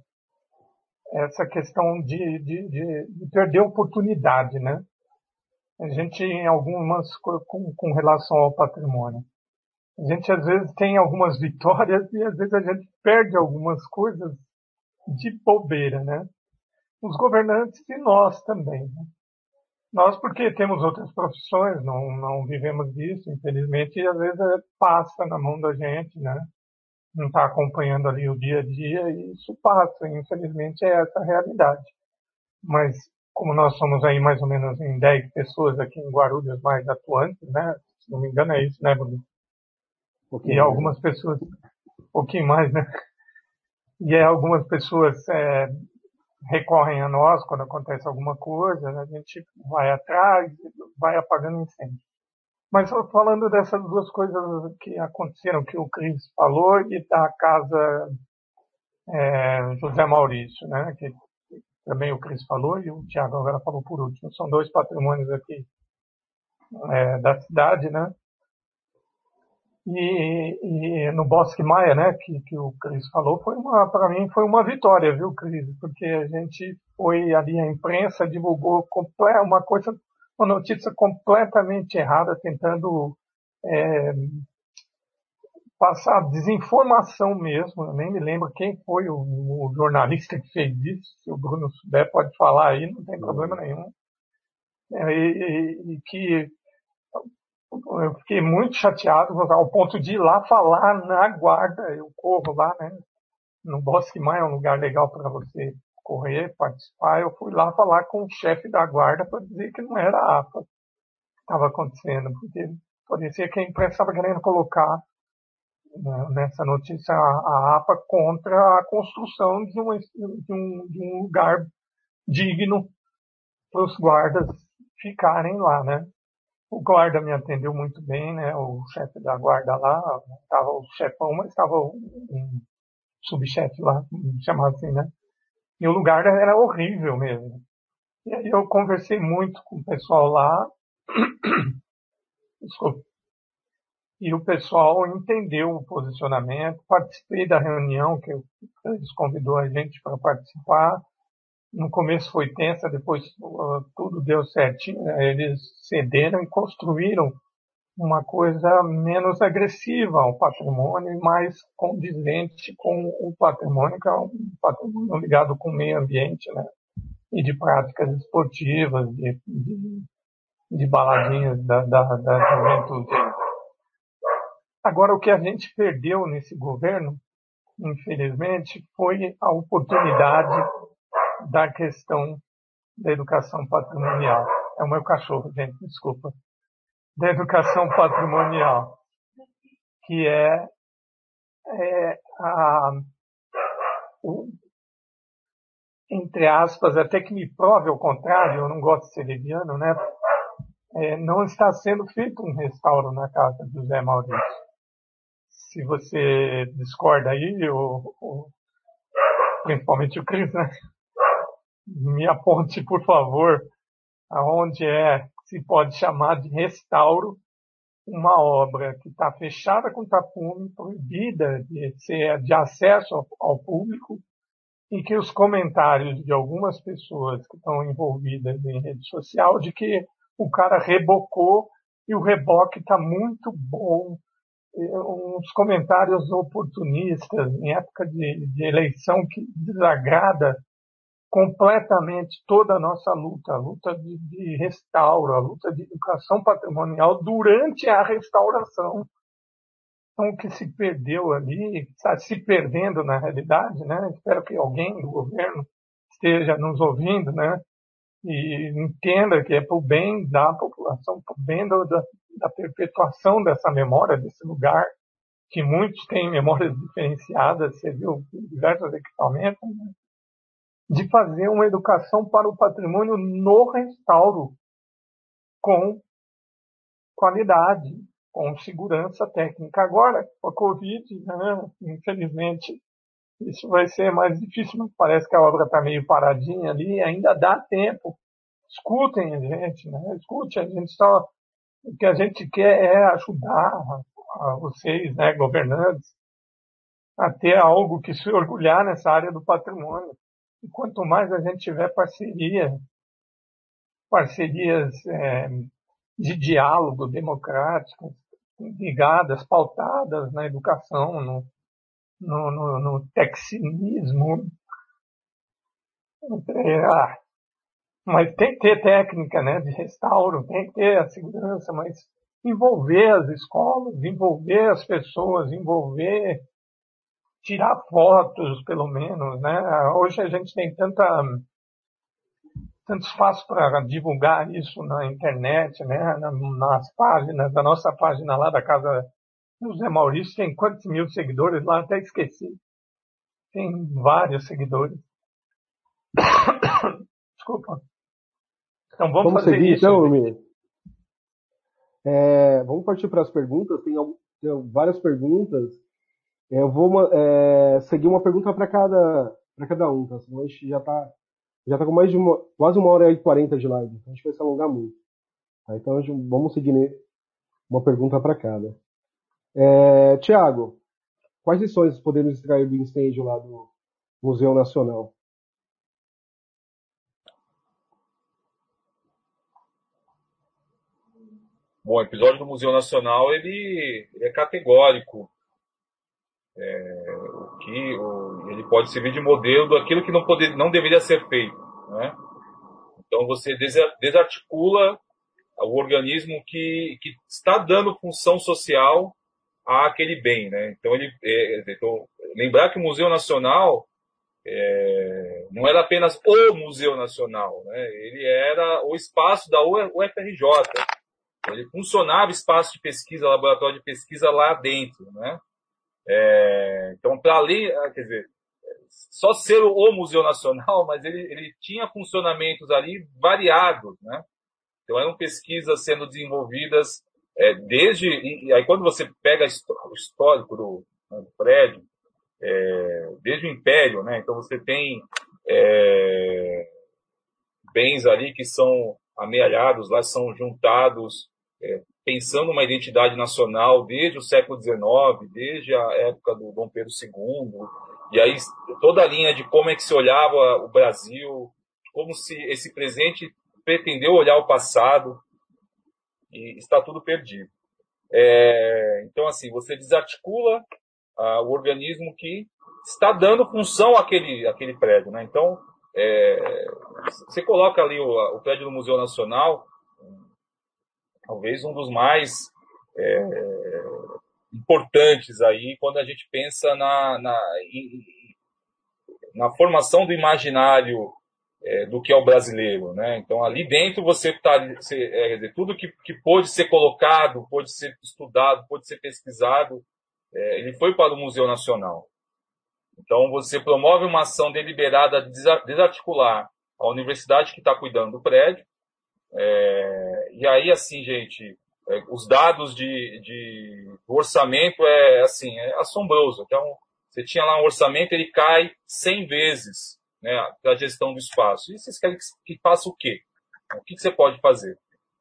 Essa questão de, de, de, de perder oportunidade, né? A gente, em algumas, com, com relação ao patrimônio, a gente às vezes tem algumas [laughs] vitórias e às vezes a gente perde algumas coisas de bobeira, né? Os governantes e nós também. Né? Nós, porque temos outras profissões, não, não vivemos disso, infelizmente, e às vezes passa na mão da gente, né? Não está acompanhando ali o dia a dia e isso passa. Infelizmente é essa a realidade. Mas como nós somos aí mais ou menos em 10 pessoas aqui em Guarulhos mais atuantes, né? Se não me engano é isso, né, Bruno? Um e algumas pessoas, um pouquinho mais, né? E aí algumas pessoas é, recorrem a nós quando acontece alguma coisa, né? a gente vai atrás, vai apagando incêndio. Mas falando dessas duas coisas que aconteceram, que o Cris falou, e da casa é, José Maurício, né, que também o Cris falou e o Tiago agora falou por último. São dois patrimônios aqui é, da cidade, né? E, e, no Bosque Maia, né, que, que o Cris falou, foi uma, para mim foi uma vitória, viu, Cris? Porque a gente foi ali, a imprensa divulgou uma coisa uma notícia completamente errada, tentando é, passar desinformação mesmo. Eu nem me lembro quem foi o, o, jornalista que fez isso. Se o Bruno souber, pode falar aí, não tem problema nenhum. É, e, e, que eu fiquei muito chateado ao ponto de ir lá falar na guarda. Eu corro lá, né? No Bosque Maia é um lugar legal para você correr, participar. Eu fui lá falar com o chefe da guarda para dizer que não era a APA que estava acontecendo, porque parecia que a imprensa estava querendo colocar né, nessa notícia a, a, APA contra a construção de, de, um, de um lugar digno para os guardas ficarem lá, né? O guarda me atendeu muito bem, né? O chefe da guarda lá, estava o chefão, mas estava um subchefe lá, chamado assim, né? E o lugar era horrível mesmo. E aí eu conversei muito com o pessoal lá. [clears throat] E o pessoal entendeu o posicionamento. Participei da reunião que eles convidou a gente para participar. No começo foi tensa, depois uh, tudo deu certinho. Eles cederam e construíram uma coisa menos agressiva ao patrimônio e mais condizente com o patrimônio, que é um patrimônio ligado com o meio ambiente, né? E de práticas esportivas, de, de, de baladinhas da, da, da juventude. Agora, o que a gente perdeu nesse governo, infelizmente, foi a oportunidade da questão da educação patrimonial. É o meu cachorro, gente, desculpa da educação patrimonial, que é, é a, o, entre aspas, até que me prove ao contrário, eu não gosto de ser leviano, né? É, não está sendo feito um restauro na casa do Zé Maurício. Se você discorda aí, ou, ou principalmente o Cris, né? Me aponte, por favor, aonde é se pode chamar de restauro uma obra que está fechada com tapume, proibida de, ser, de acesso ao, ao público, e que os comentários de algumas pessoas que estão envolvidas em rede social de que o cara rebocou e o reboque está muito bom. Uns comentários oportunistas em época de, de eleição que desagrada completamente toda a nossa luta, a luta de, de, restauro, a luta de educação patrimonial durante a restauração. Então, o que se perdeu ali, está se perdendo na realidade, né? Espero que alguém do governo esteja nos ouvindo, né? E entenda que é para o bem da população, para o bem da, da perpetuação dessa memória, desse lugar, que muitos têm memórias diferenciadas, você viu diversos equipamentos, né? De fazer uma educação para o patrimônio no restauro, com qualidade, com segurança técnica. Agora, com a Covid, né, infelizmente, isso vai ser mais difícil, mas parece que a obra está meio paradinha ali, ainda dá tempo. Escutem a gente, né? Escute, a gente só. O que a gente quer é ajudar a vocês, né, governantes, a ter algo que se orgulhar nessa área do patrimônio. E quanto mais a gente tiver parceria, parcerias é, de diálogo democráticas, ligadas, pautadas na educação, no, no, no, no texinismo. É, ah, mas tem que ter técnica né, de restauro, tem que ter a segurança, mas envolver as escolas, envolver as pessoas, envolver tirar fotos, pelo menos, né? Hoje a gente tem tanta tanto espaço para divulgar isso na internet, né? Nas páginas, da nossa página lá da casa do Zé Maurício, tem quantos mil seguidores lá? Até esqueci. Tem vários seguidores. [coughs] Desculpa. Então vamos, vamos fazer seguir, isso. Então, né? é, vamos partir para as perguntas. Tem, tem várias perguntas. É, eu vou é, seguir uma pergunta para cada, para cada um, tá? Senão a gente já está já tá com mais de uma, quase uma hora e quarenta de live, então a gente vai se alongar muito. Tá? Então gente, vamos seguir uma pergunta para cada. É, Tiago, quais lições podemos extrair do incêndio lá do Museu Nacional? Bom, o episódio do Museu Nacional ele, ele é categórico. É, o que o, ele pode servir de modelo daquilo que não, poder, não deveria ser feito. Né? Então você desarticula o organismo que, que está dando função social àquele bem. Né? Então, ele, é, então, lembrar que o Museu Nacional é, não era apenas o Museu Nacional, né? ele era o espaço da UFRJ. Ele funcionava espaço de pesquisa, laboratório de pesquisa lá dentro. Né? É, então, para além, ah, quer dizer, só ser o Museu Nacional, [laughs] mas ele, ele tinha funcionamentos ali variados. Né? Então, eram pesquisas sendo desenvolvidas é, desde. E, aí, quando você pega o histórico do, né, do prédio, é, desde o Império, né? Então você tem é, bens ali que são amealhados, lá são juntados, é, pensando uma identidade nacional desde o século XIX, desde a época do Dom Pedro II, e aí toda a linha de como é que se olhava o Brasil, como se esse presente pretendeu olhar o passado, e está tudo perdido. É, então, assim, você desarticula ah, o organismo que está dando função àquele, àquele prédio. Né? Então, é, você coloca ali o, o, prédio do Museu Nacional, talvez um dos mais é, importantes aí quando a gente pensa na, na, na formação do imaginário é, do que é o brasileiro, né? Então ali dentro você está, é, tudo que, que pôde ser colocado, pôde ser estudado, pôde ser pesquisado, é, ele foi para o Museu Nacional. Então você promove uma ação deliberada de desarticular a universidade que está cuidando do prédio. É, e aí assim, gente, é, os dados de, de orçamento é assim, é assombroso. Então você tinha lá um orçamento, ele cai 100 vezes né, para a gestão do espaço. E vocês querem que, que faça o quê? O que, que você pode fazer?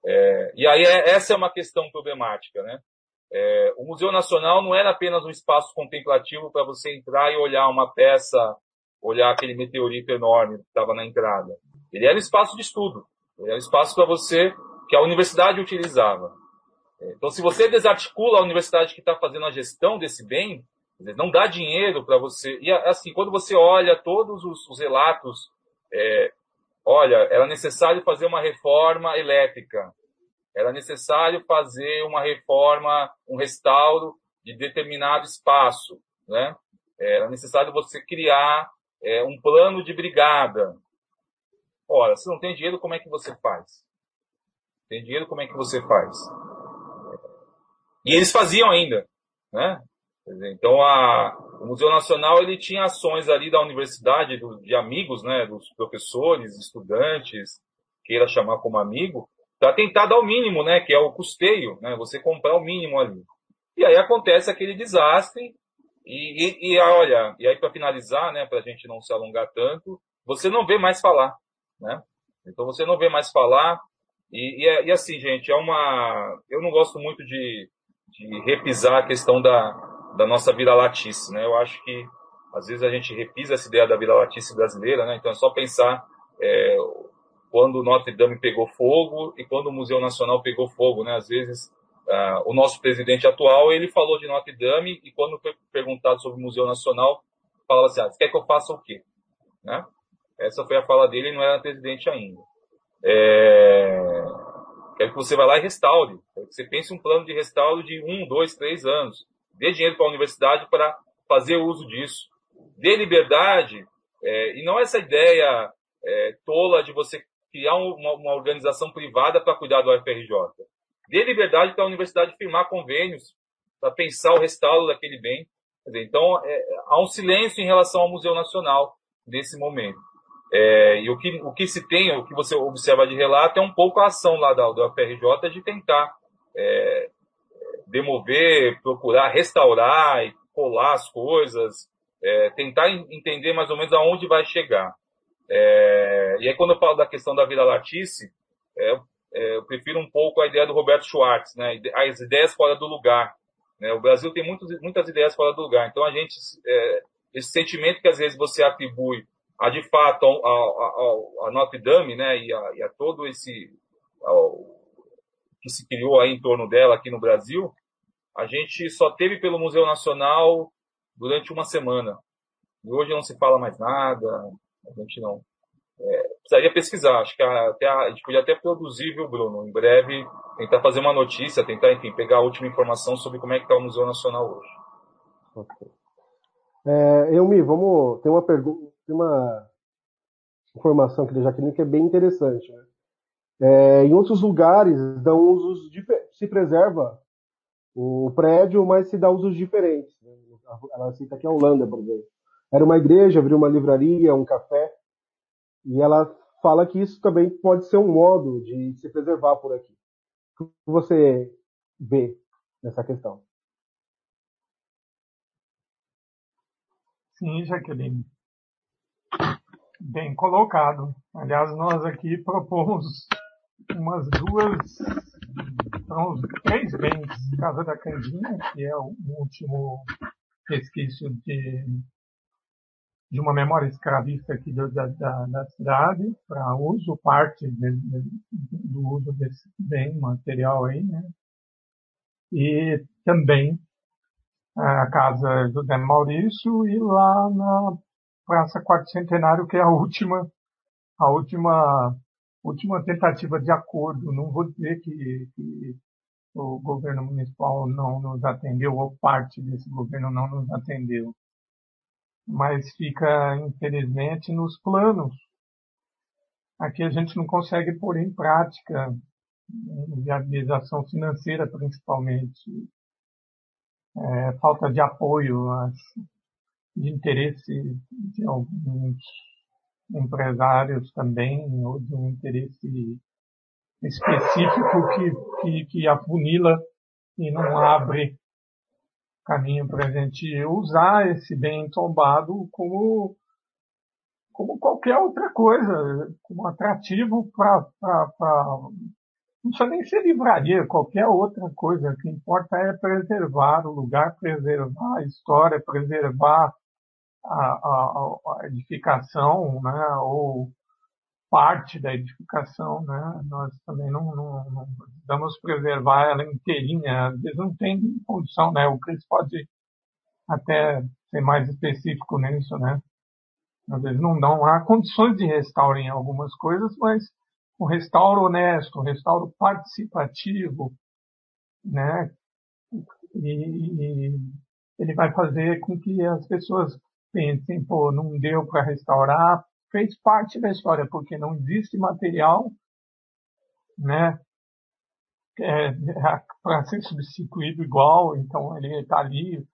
É, e aí é, essa é uma questão problemática, né? É, o Museu Nacional não era apenas um espaço contemplativo para você entrar e olhar uma peça, olhar aquele meteorito enorme que estava na entrada. Ele era um espaço de estudo. Era um espaço para você que a universidade utilizava. É, então, se você desarticula a universidade que está fazendo a gestão desse bem, não dá dinheiro para você. E assim, quando você olha todos os, os relatos, é, olha, era necessário fazer uma reforma elétrica, era necessário fazer uma reforma, um restauro de determinado espaço, né? Era necessário você criar é, um plano de brigada. Ora, se não tem dinheiro, como é que você faz? Tem dinheiro, como é que você faz? E eles faziam ainda, né? Então, a, o Museu Nacional ele tinha ações ali da universidade, do, de amigos, né, dos professores, estudantes, queira chamar como amigo, para tentar dar o mínimo, né, que é o custeio, né, você comprar o mínimo ali. E aí acontece aquele desastre, e, e, e olha, e aí para finalizar, né, para a gente não se alongar tanto, você não vê mais falar, né? Então você não vê mais falar, e, e, é, e assim, gente, é uma, eu não gosto muito de, de repisar a questão da, da nossa vira-latice, né? Eu acho que às vezes a gente repisa essa ideia da vira-latice brasileira, né? Então é só pensar é, quando Notre Dame pegou fogo e quando o Museu Nacional pegou fogo, né? Às vezes uh, o nosso presidente atual ele falou de Notre Dame e quando foi perguntado sobre o Museu Nacional falava assim: ah, "Você quer que eu faça o quê?", né? Essa foi a fala dele, ele não era presidente ainda. É... Quero que você vá lá e restaure. Quero que você pense um plano de restauro de um, dois, três anos dê dinheiro para a universidade para fazer uso disso. Dê liberdade, é, e não essa ideia é, tola de você criar uma, uma organização privada para cuidar do UFRJ. Dê liberdade para a universidade firmar convênios para pensar o restauro daquele bem. Dizer, então, é, há um silêncio em relação ao Museu Nacional nesse momento. É, e o que, o que se tem, o que você observa de relato é um pouco a ação lá da, UFRJ de tentar é, demover, procurar restaurar e colar as coisas, é, tentar entender mais ou menos aonde vai chegar. É, e aí quando eu falo da questão da vira-latice, é, é, eu prefiro um pouco a ideia do Roberto Schwartz, né? as ideias fora do lugar. Né? O Brasil tem muitos, muitas ideias fora do lugar, então a gente, esse sentimento que às vezes você atribui a de fato a, a, a Notre Dame né? e, a, e a todo esse que se criou aí em torno dela aqui no Brasil, a gente só teve pelo Museu Nacional durante uma semana. E hoje não se fala mais nada, a gente não. É, precisaria pesquisar, acho que até a, a, gente podia até produzir, viu, Bruno? Em breve, tentar fazer uma notícia, tentar, enfim, pegar a última informação sobre como é que está o Museu Nacional hoje. Ok. É, vamos. Tem uma pergunta, tem uma informação aqui da Jaqueline que é bem interessante. Né? É, em outros lugares, dão usos se preserva o prédio, mas se dá usos diferentes. Né? Ela cita aqui a Holanda, por exemplo. Era uma igreja, abriu uma livraria, um café, e ela fala que isso também pode ser um modo de se preservar por aqui. O que você vê nessa questão? Sim, Jaqueline. Bem colocado. Aliás, nós aqui propomos umas duas, uns três bens. Casa da Candinha, que é o último resquício de, de uma memória escravista aqui da, da, da cidade, para uso, parte de, de, do uso desse bem material aí, né? E também a casa do Dé Maurício e lá na Praça Quarto Centenário, que é a última, a última, última tentativa de acordo. Não vou dizer que, que o governo municipal não nos atendeu, ou parte desse governo não nos atendeu. Mas fica, infelizmente, nos planos. Aqui a gente não consegue pôr em prática, viabilização financeira principalmente, é, falta de apoio às de interesse de alguns empresários também, ou de um interesse específico que, que, que afunila e não abre caminho para a gente usar esse bem tombado como, como qualquer outra coisa, como atrativo para. Não precisa nem ser livraria, qualquer outra coisa. O que importa é preservar o lugar, preservar a história, preservar a, a, edificação, né, ou parte da edificação, né, nós também não, não, não precisamos preservar ela inteirinha, às vezes não tem condição, né, o Cris pode até ser mais específico nisso, né, às vezes não dão, há condições de restauro em algumas coisas, mas um restauro honesto, um restauro participativo, né, e, e ele vai fazer com que as pessoas pensem, pô, não deu para restaurar, fez parte da história, porque não existe material, né, é, [laughs] para ser substituído igual, então ele está ali,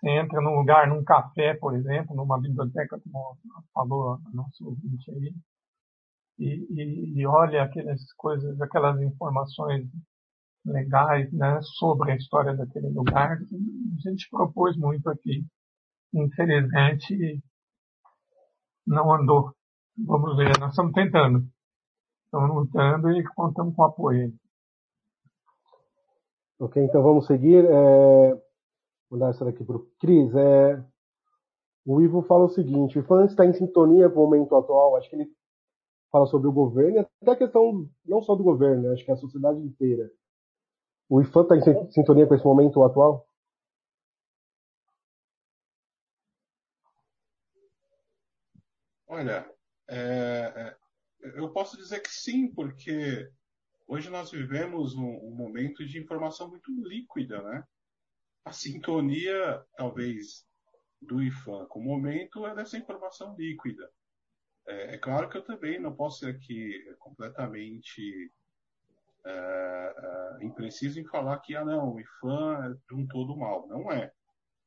você entra num lugar, num café, por exemplo, numa biblioteca, como falou nosso ouvinte aí, e, e, e olha aquelas coisas, aquelas informações legais, né, sobre a história daquele lugar, a gente propôs muito aqui infelizmente não andou. Vamos ver, nós estamos tentando. Estamos lutando e contamos com apoio. Ok, então vamos seguir. É... Vou dar essa daqui para o Cris. É... O Ivo fala o seguinte: o IFAN está em sintonia com o momento atual. Acho que ele fala sobre o governo, até a questão não só do governo, acho que é a sociedade inteira. O IFAN está em sintonia com esse momento atual? Olha, é, é, eu posso dizer que sim, porque hoje nós vivemos um, um, momento de informação muito líquida, né? A sintonia, talvez, do IFAM com o momento é dessa informação líquida. É, é claro que eu também não posso ser aqui completamente é, é, impreciso em falar que, ah, não, o IFAM é de um todo mal. Não é.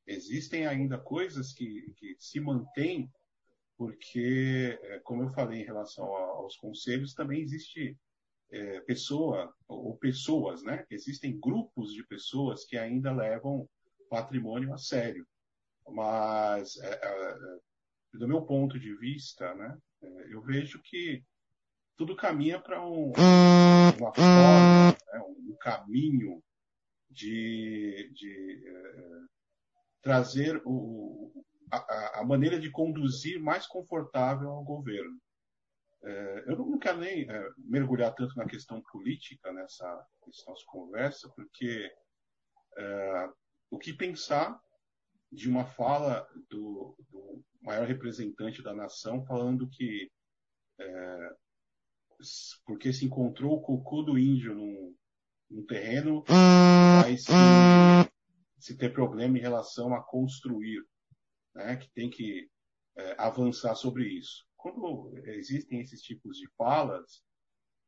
Existem ainda coisas que, que se mantêm porque, é, como eu falei em relação aos conselhos, também existe é, pessoa ou pessoas, né? Existem grupos de pessoas que ainda levam patrimônio a sério. Mas, é, é, do meu ponto de vista, né? É, eu vejo que tudo caminha para um, uma forma, né? um caminho de, de é, trazer o, a, a, maneira de conduzir mais confortável ao governo. É, eu não quero nem é, mergulhar tanto na questão política nessa, nessa nossa conversa, porque é, o que pensar de uma fala do, do, maior representante da nação falando que é, porque se encontrou o cocô do índio num, num terreno, vai se, se, ter problema em relação a construir, né? que tem que é, avançar sobre isso. Quando existem esses tipos de falas,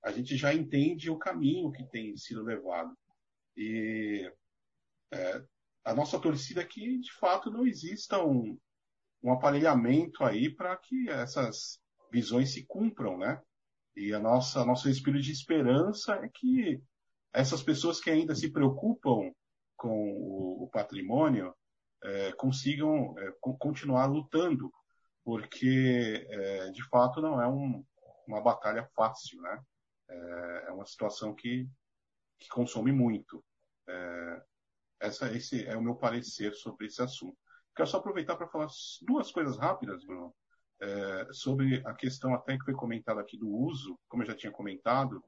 a gente já entende o caminho que tem sido levado. E é, a nossa torcida é que, de fato, não exista um, um aparelhamento aí para que essas visões se cumpram, né? E a nossa nosso espírito de esperança é que essas pessoas que ainda se preocupam com o, o patrimônio é, consigam é, continuar lutando, porque é, de fato não é um, uma batalha fácil, né? É, é uma situação que, que consome muito. É, essa, esse é o meu parecer sobre esse assunto. Quero só aproveitar para falar duas coisas rápidas, Bruno, é, sobre a questão até que foi comentada aqui do uso, como eu já tinha comentado,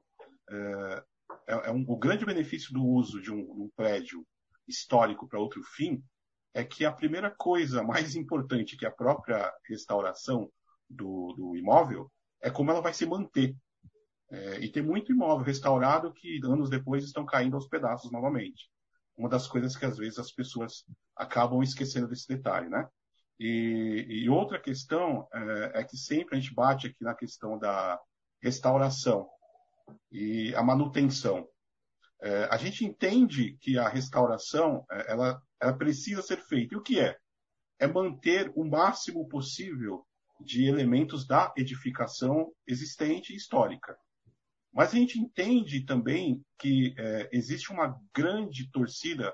é, um, o grande benefício do uso de um, um prédio histórico para outro fim é que a primeira coisa mais importante que a própria restauração do, do imóvel é como ela vai se manter. É, e tem muito imóvel restaurado que anos depois estão caindo aos pedaços novamente uma das coisas que às vezes as pessoas acabam esquecendo desse detalhe, né? E, e outra questão é, é, que sempre a gente bate aqui na questão da restauração e a manutenção. É, a gente entende que a restauração é, ela, ela precisa ser feita. E o que é? É manter o máximo possível de elementos da edificação existente e histórica. Mas a gente entende também que é, existe uma grande torcida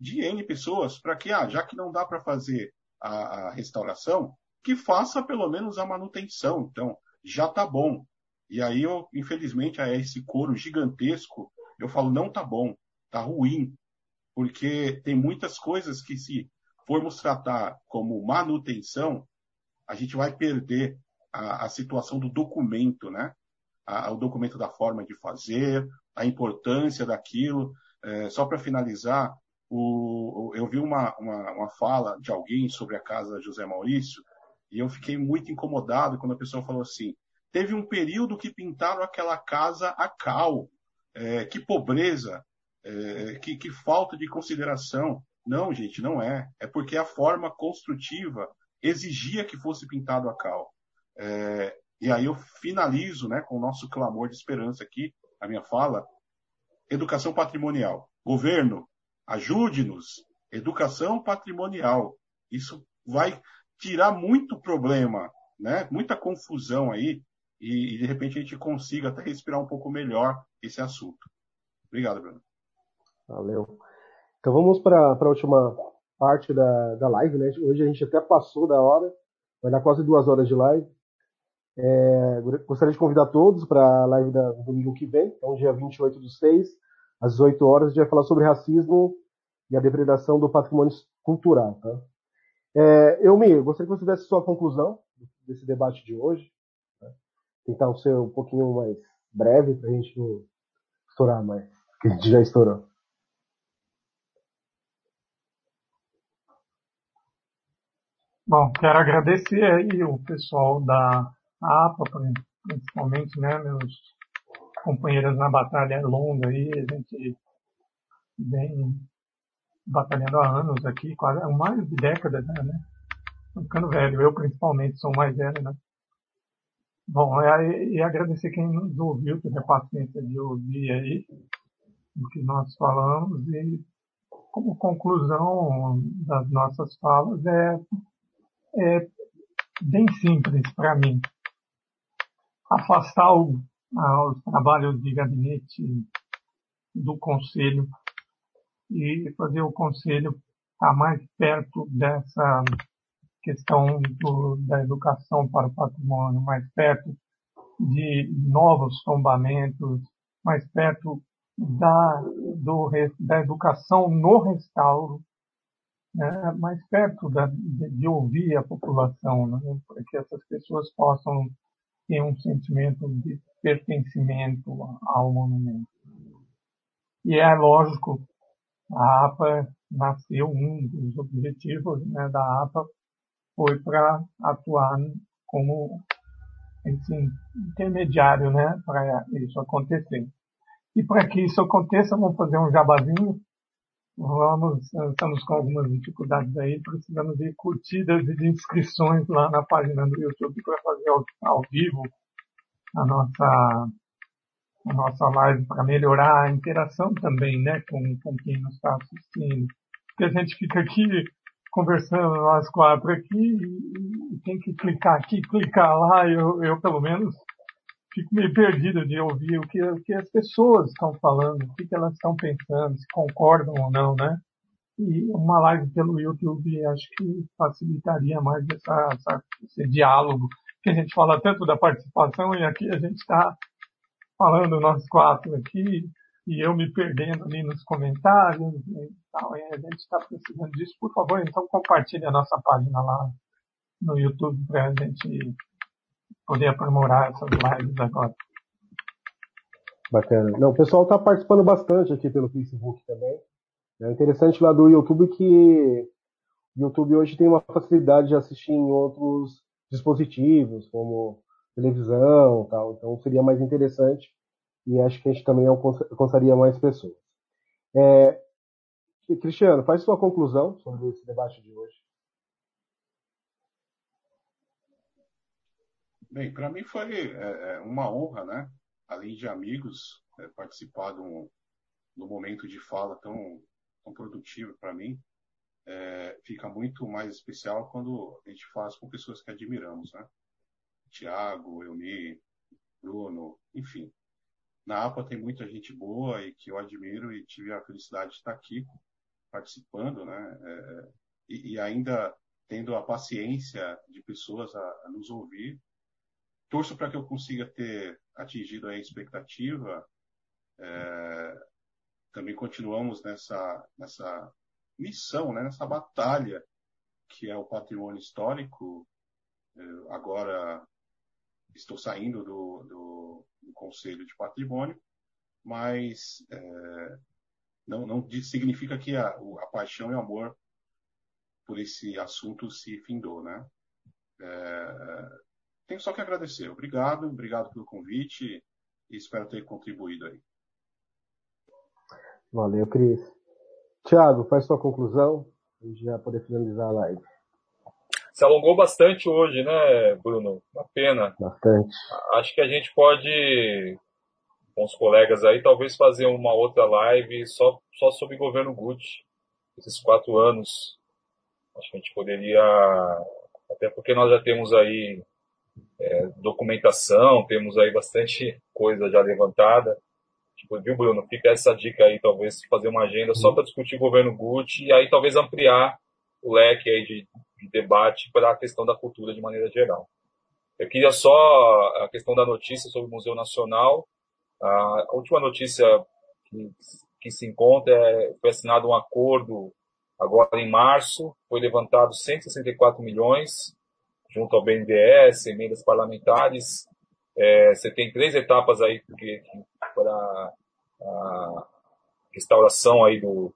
de N pessoas para que, ah, já que não dá para fazer a, a, restauração, que faça pelo menos a manutenção. Então, já está bom. E aí, eu, infelizmente, a esse coro gigantesco, eu falo, não está bom, está ruim. Porque tem muitas coisas que, se formos tratar como manutenção, a gente vai perder a, a situação do documento, né? a, o documento da forma de fazer, a importância daquilo. É, só para finalizar, o, eu vi uma, uma, uma, fala de alguém sobre a casa José Maurício e eu fiquei muito incomodado quando a pessoa falou assim: teve um período que pintaram aquela casa a cal, é, que pobreza, é, que, que falta de consideração. Não, gente, não é. É porque a forma construtiva exigia que fosse pintado a cal. É, e aí eu finalizo né, com o nosso clamor de esperança aqui, a minha fala. Educação patrimonial. Governo, ajude-nos. Educação patrimonial. Isso vai tirar muito problema, né? muita confusão aí, e, e de repente a gente consiga até respirar um pouco melhor esse assunto. Obrigado, Bruno. Valeu. Então vamos para a última parte da, da live, né? Hoje a gente até passou da hora, vai dar quase duas horas de live. É, gostaria de convidar todos para a live da, do domingo que vem, então dia 28 do 6, às 18 horas, a gente vai falar sobre racismo e a depredação do patrimônio cultural. Tá? É, eu, gostaria que você desse sua conclusão desse debate de hoje. Tá? Tentar ser um pouquinho mais breve para a gente não estourar mais, que a gente já estourou. Bom, quero agradecer aí o pessoal da APA, principalmente, né, meus companheiros na batalha longa aí, a gente vem batalhando há anos aqui, quase mais de décadas, né? Tô ficando velho, eu principalmente sou mais velho, né? Bom, e, e agradecer quem nos ouviu, teve a paciência de ouvir aí o que nós falamos e como conclusão das nossas falas é, é bem simples para mim. Afastar o, os trabalhos de gabinete do conselho e fazer o conselho estar mais perto dessa questão do, da educação para o patrimônio, mais perto de novos tombamentos, mais perto da, do, da educação no restauro, né, mais perto da, de, de, ouvir a população, né, para que essas pessoas possam ter um sentimento de pertencimento ao monumento. E é lógico, a APA nasceu, um dos objetivos né, da APA foi para atuar como esse intermediário né, para isso acontecer. E para que isso aconteça, vamos fazer um jabazinho. Vamos, estamos com algumas dificuldades aí, precisamos de curtidas e de inscrições lá na página do YouTube para fazer ao, ao vivo a nossa a nossa live para melhorar a interação também, né, com, com quem nos está assistindo. Porque a gente fica aqui conversando nós quatro aqui e, e tem que clicar aqui, clicar lá, eu, eu pelo menos fico meio perdido de ouvir o que, o que as pessoas estão falando, o que, que elas estão pensando, se concordam ou não, né? E uma live pelo YouTube acho que facilitaria mais essa, essa, esse diálogo, que a gente fala tanto da participação e aqui a gente está falando nós quatro aqui, e eu me perdendo ali nos comentários e tal, e a gente está precisando disso. Por favor, então compartilhe a nossa página lá no YouTube para a gente poder aprimorar essas lives agora. Bacana. Não, o pessoal está participando bastante aqui pelo Facebook também. É interessante lá do YouTube que o YouTube hoje tem uma facilidade de assistir em outros dispositivos, como televisão tal. Então seria mais interessante e acho que a gente também alcançaria mais pessoas. É, Cristiano, faz sua conclusão sobre esse debate de hoje. Bem, para mim foi é, é, uma honra, né? Além de amigos, é, participar de um, de um momento de fala tão, tão produtivo para mim. É, fica muito mais especial quando a gente faz com pessoas que admiramos, né? Tiago, Elmi, Bruno, enfim. Na APA tem muita gente boa e que eu admiro e tive a felicidade de estar aqui participando, né? É, e, e, ainda tendo a paciência de pessoas a, a nos ouvir. Torço para que eu consiga ter atingido a expectativa. É, também continuamos nessa, nessa missão, né? nessa batalha que é o patrimônio histórico. É, agora estou saindo do, do, do Conselho de Patrimônio, mas é, não, não significa que a, a, paixão e o amor por esse assunto se findou, né? É, tenho só que agradecer. Obrigado, obrigado pelo convite e espero ter contribuído aí. Valeu, Cris. Tiago, faz sua conclusão e já poder finalizar a live se alongou bastante hoje, né, Bruno? Uma pena. Bastante. Acho que a gente pode, com os colegas aí, talvez fazer uma outra live só, só sobre o governo Gucci, esses quatro anos. Acho que a gente poderia, até porque nós já temos aí é, documentação, temos aí bastante coisa já levantada. Tipo, viu, Bruno? Fica essa dica aí, talvez fazer uma agenda só para discutir o governo Gucci e aí talvez ampliar o leque aí de, de debate para a questão da cultura de maneira geral. Eu queria só a questão da notícia sobre o Museu Nacional. A última notícia que, que se encontra é foi assinado um acordo agora em março, foi levantado 164 milhões junto ao BNDES, emendas parlamentares. É, você tem três etapas aí para a restauração aí do,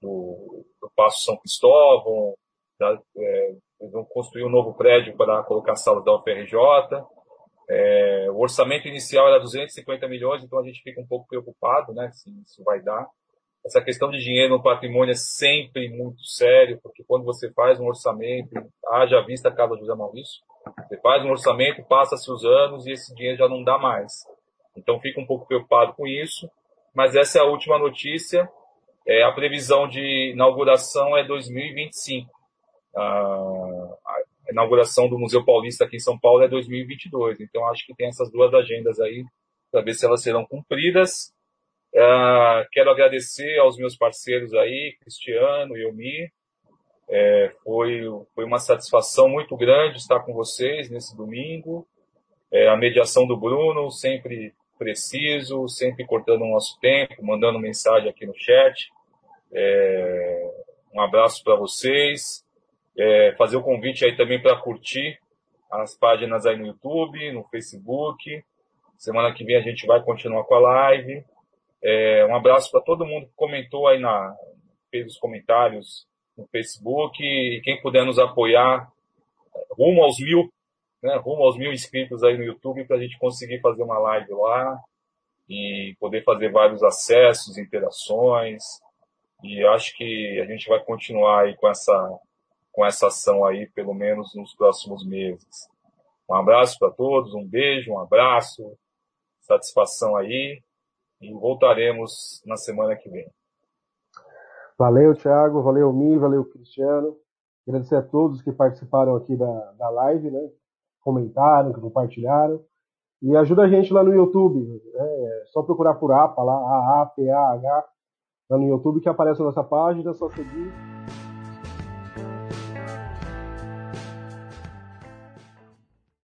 do, do Passo São Cristóvão, da, é, vão construir um novo prédio para colocar salas da UFRJ. É, o orçamento inicial era 250 milhões, então a gente fica um pouco preocupado né, se isso vai dar. Essa questão de dinheiro no patrimônio é sempre muito sério, porque quando você faz um orçamento, haja vista a casa José Maurício, você faz um orçamento, passa-se os anos e esse dinheiro já não dá mais. Então fica um pouco preocupado com isso, mas essa é a última notícia. É, a previsão de inauguração é 2025. a inauguração do Museu Paulista aqui em São Paulo é 2022. Então acho que tem essas duas agendas aí para ver se elas serão cumpridas. É, quero agradecer aos meus parceiros aí, Cristiano e Elmi. É, foi, foi uma satisfação muito grande estar com vocês nesse domingo. É, a mediação do Bruno, sempre preciso, sempre cortando o nosso tempo, mandando mensagem aqui no chat. É, um abraço para vocês. É, fazer o convite aí também para curtir as páginas aí no YouTube, no Facebook. Semana que vem a gente vai continuar com a live. É, um abraço para todo mundo que comentou aí na fez os comentários no Facebook e quem puder nos apoiar rumo aos mil, né, rumo aos mil inscritos aí no YouTube para a gente conseguir fazer uma live lá e poder fazer vários acessos, interações. E acho que a gente vai continuar aí com essa, com essa ação aí, pelo menos nos próximos meses. Um abraço para todos, um beijo, um abraço, satisfação aí e voltaremos na semana que vem. Valeu, Thiago, valeu, Mi, valeu, Cristiano. Agradecer a todos que participaram aqui da, da live, né? Comentaram, que compartilharam. E ajuda a gente lá no YouTube. Né? É só procurar por APA lá, A-A-P-A-H, lá no YouTube que aparece a nossa página, só seguir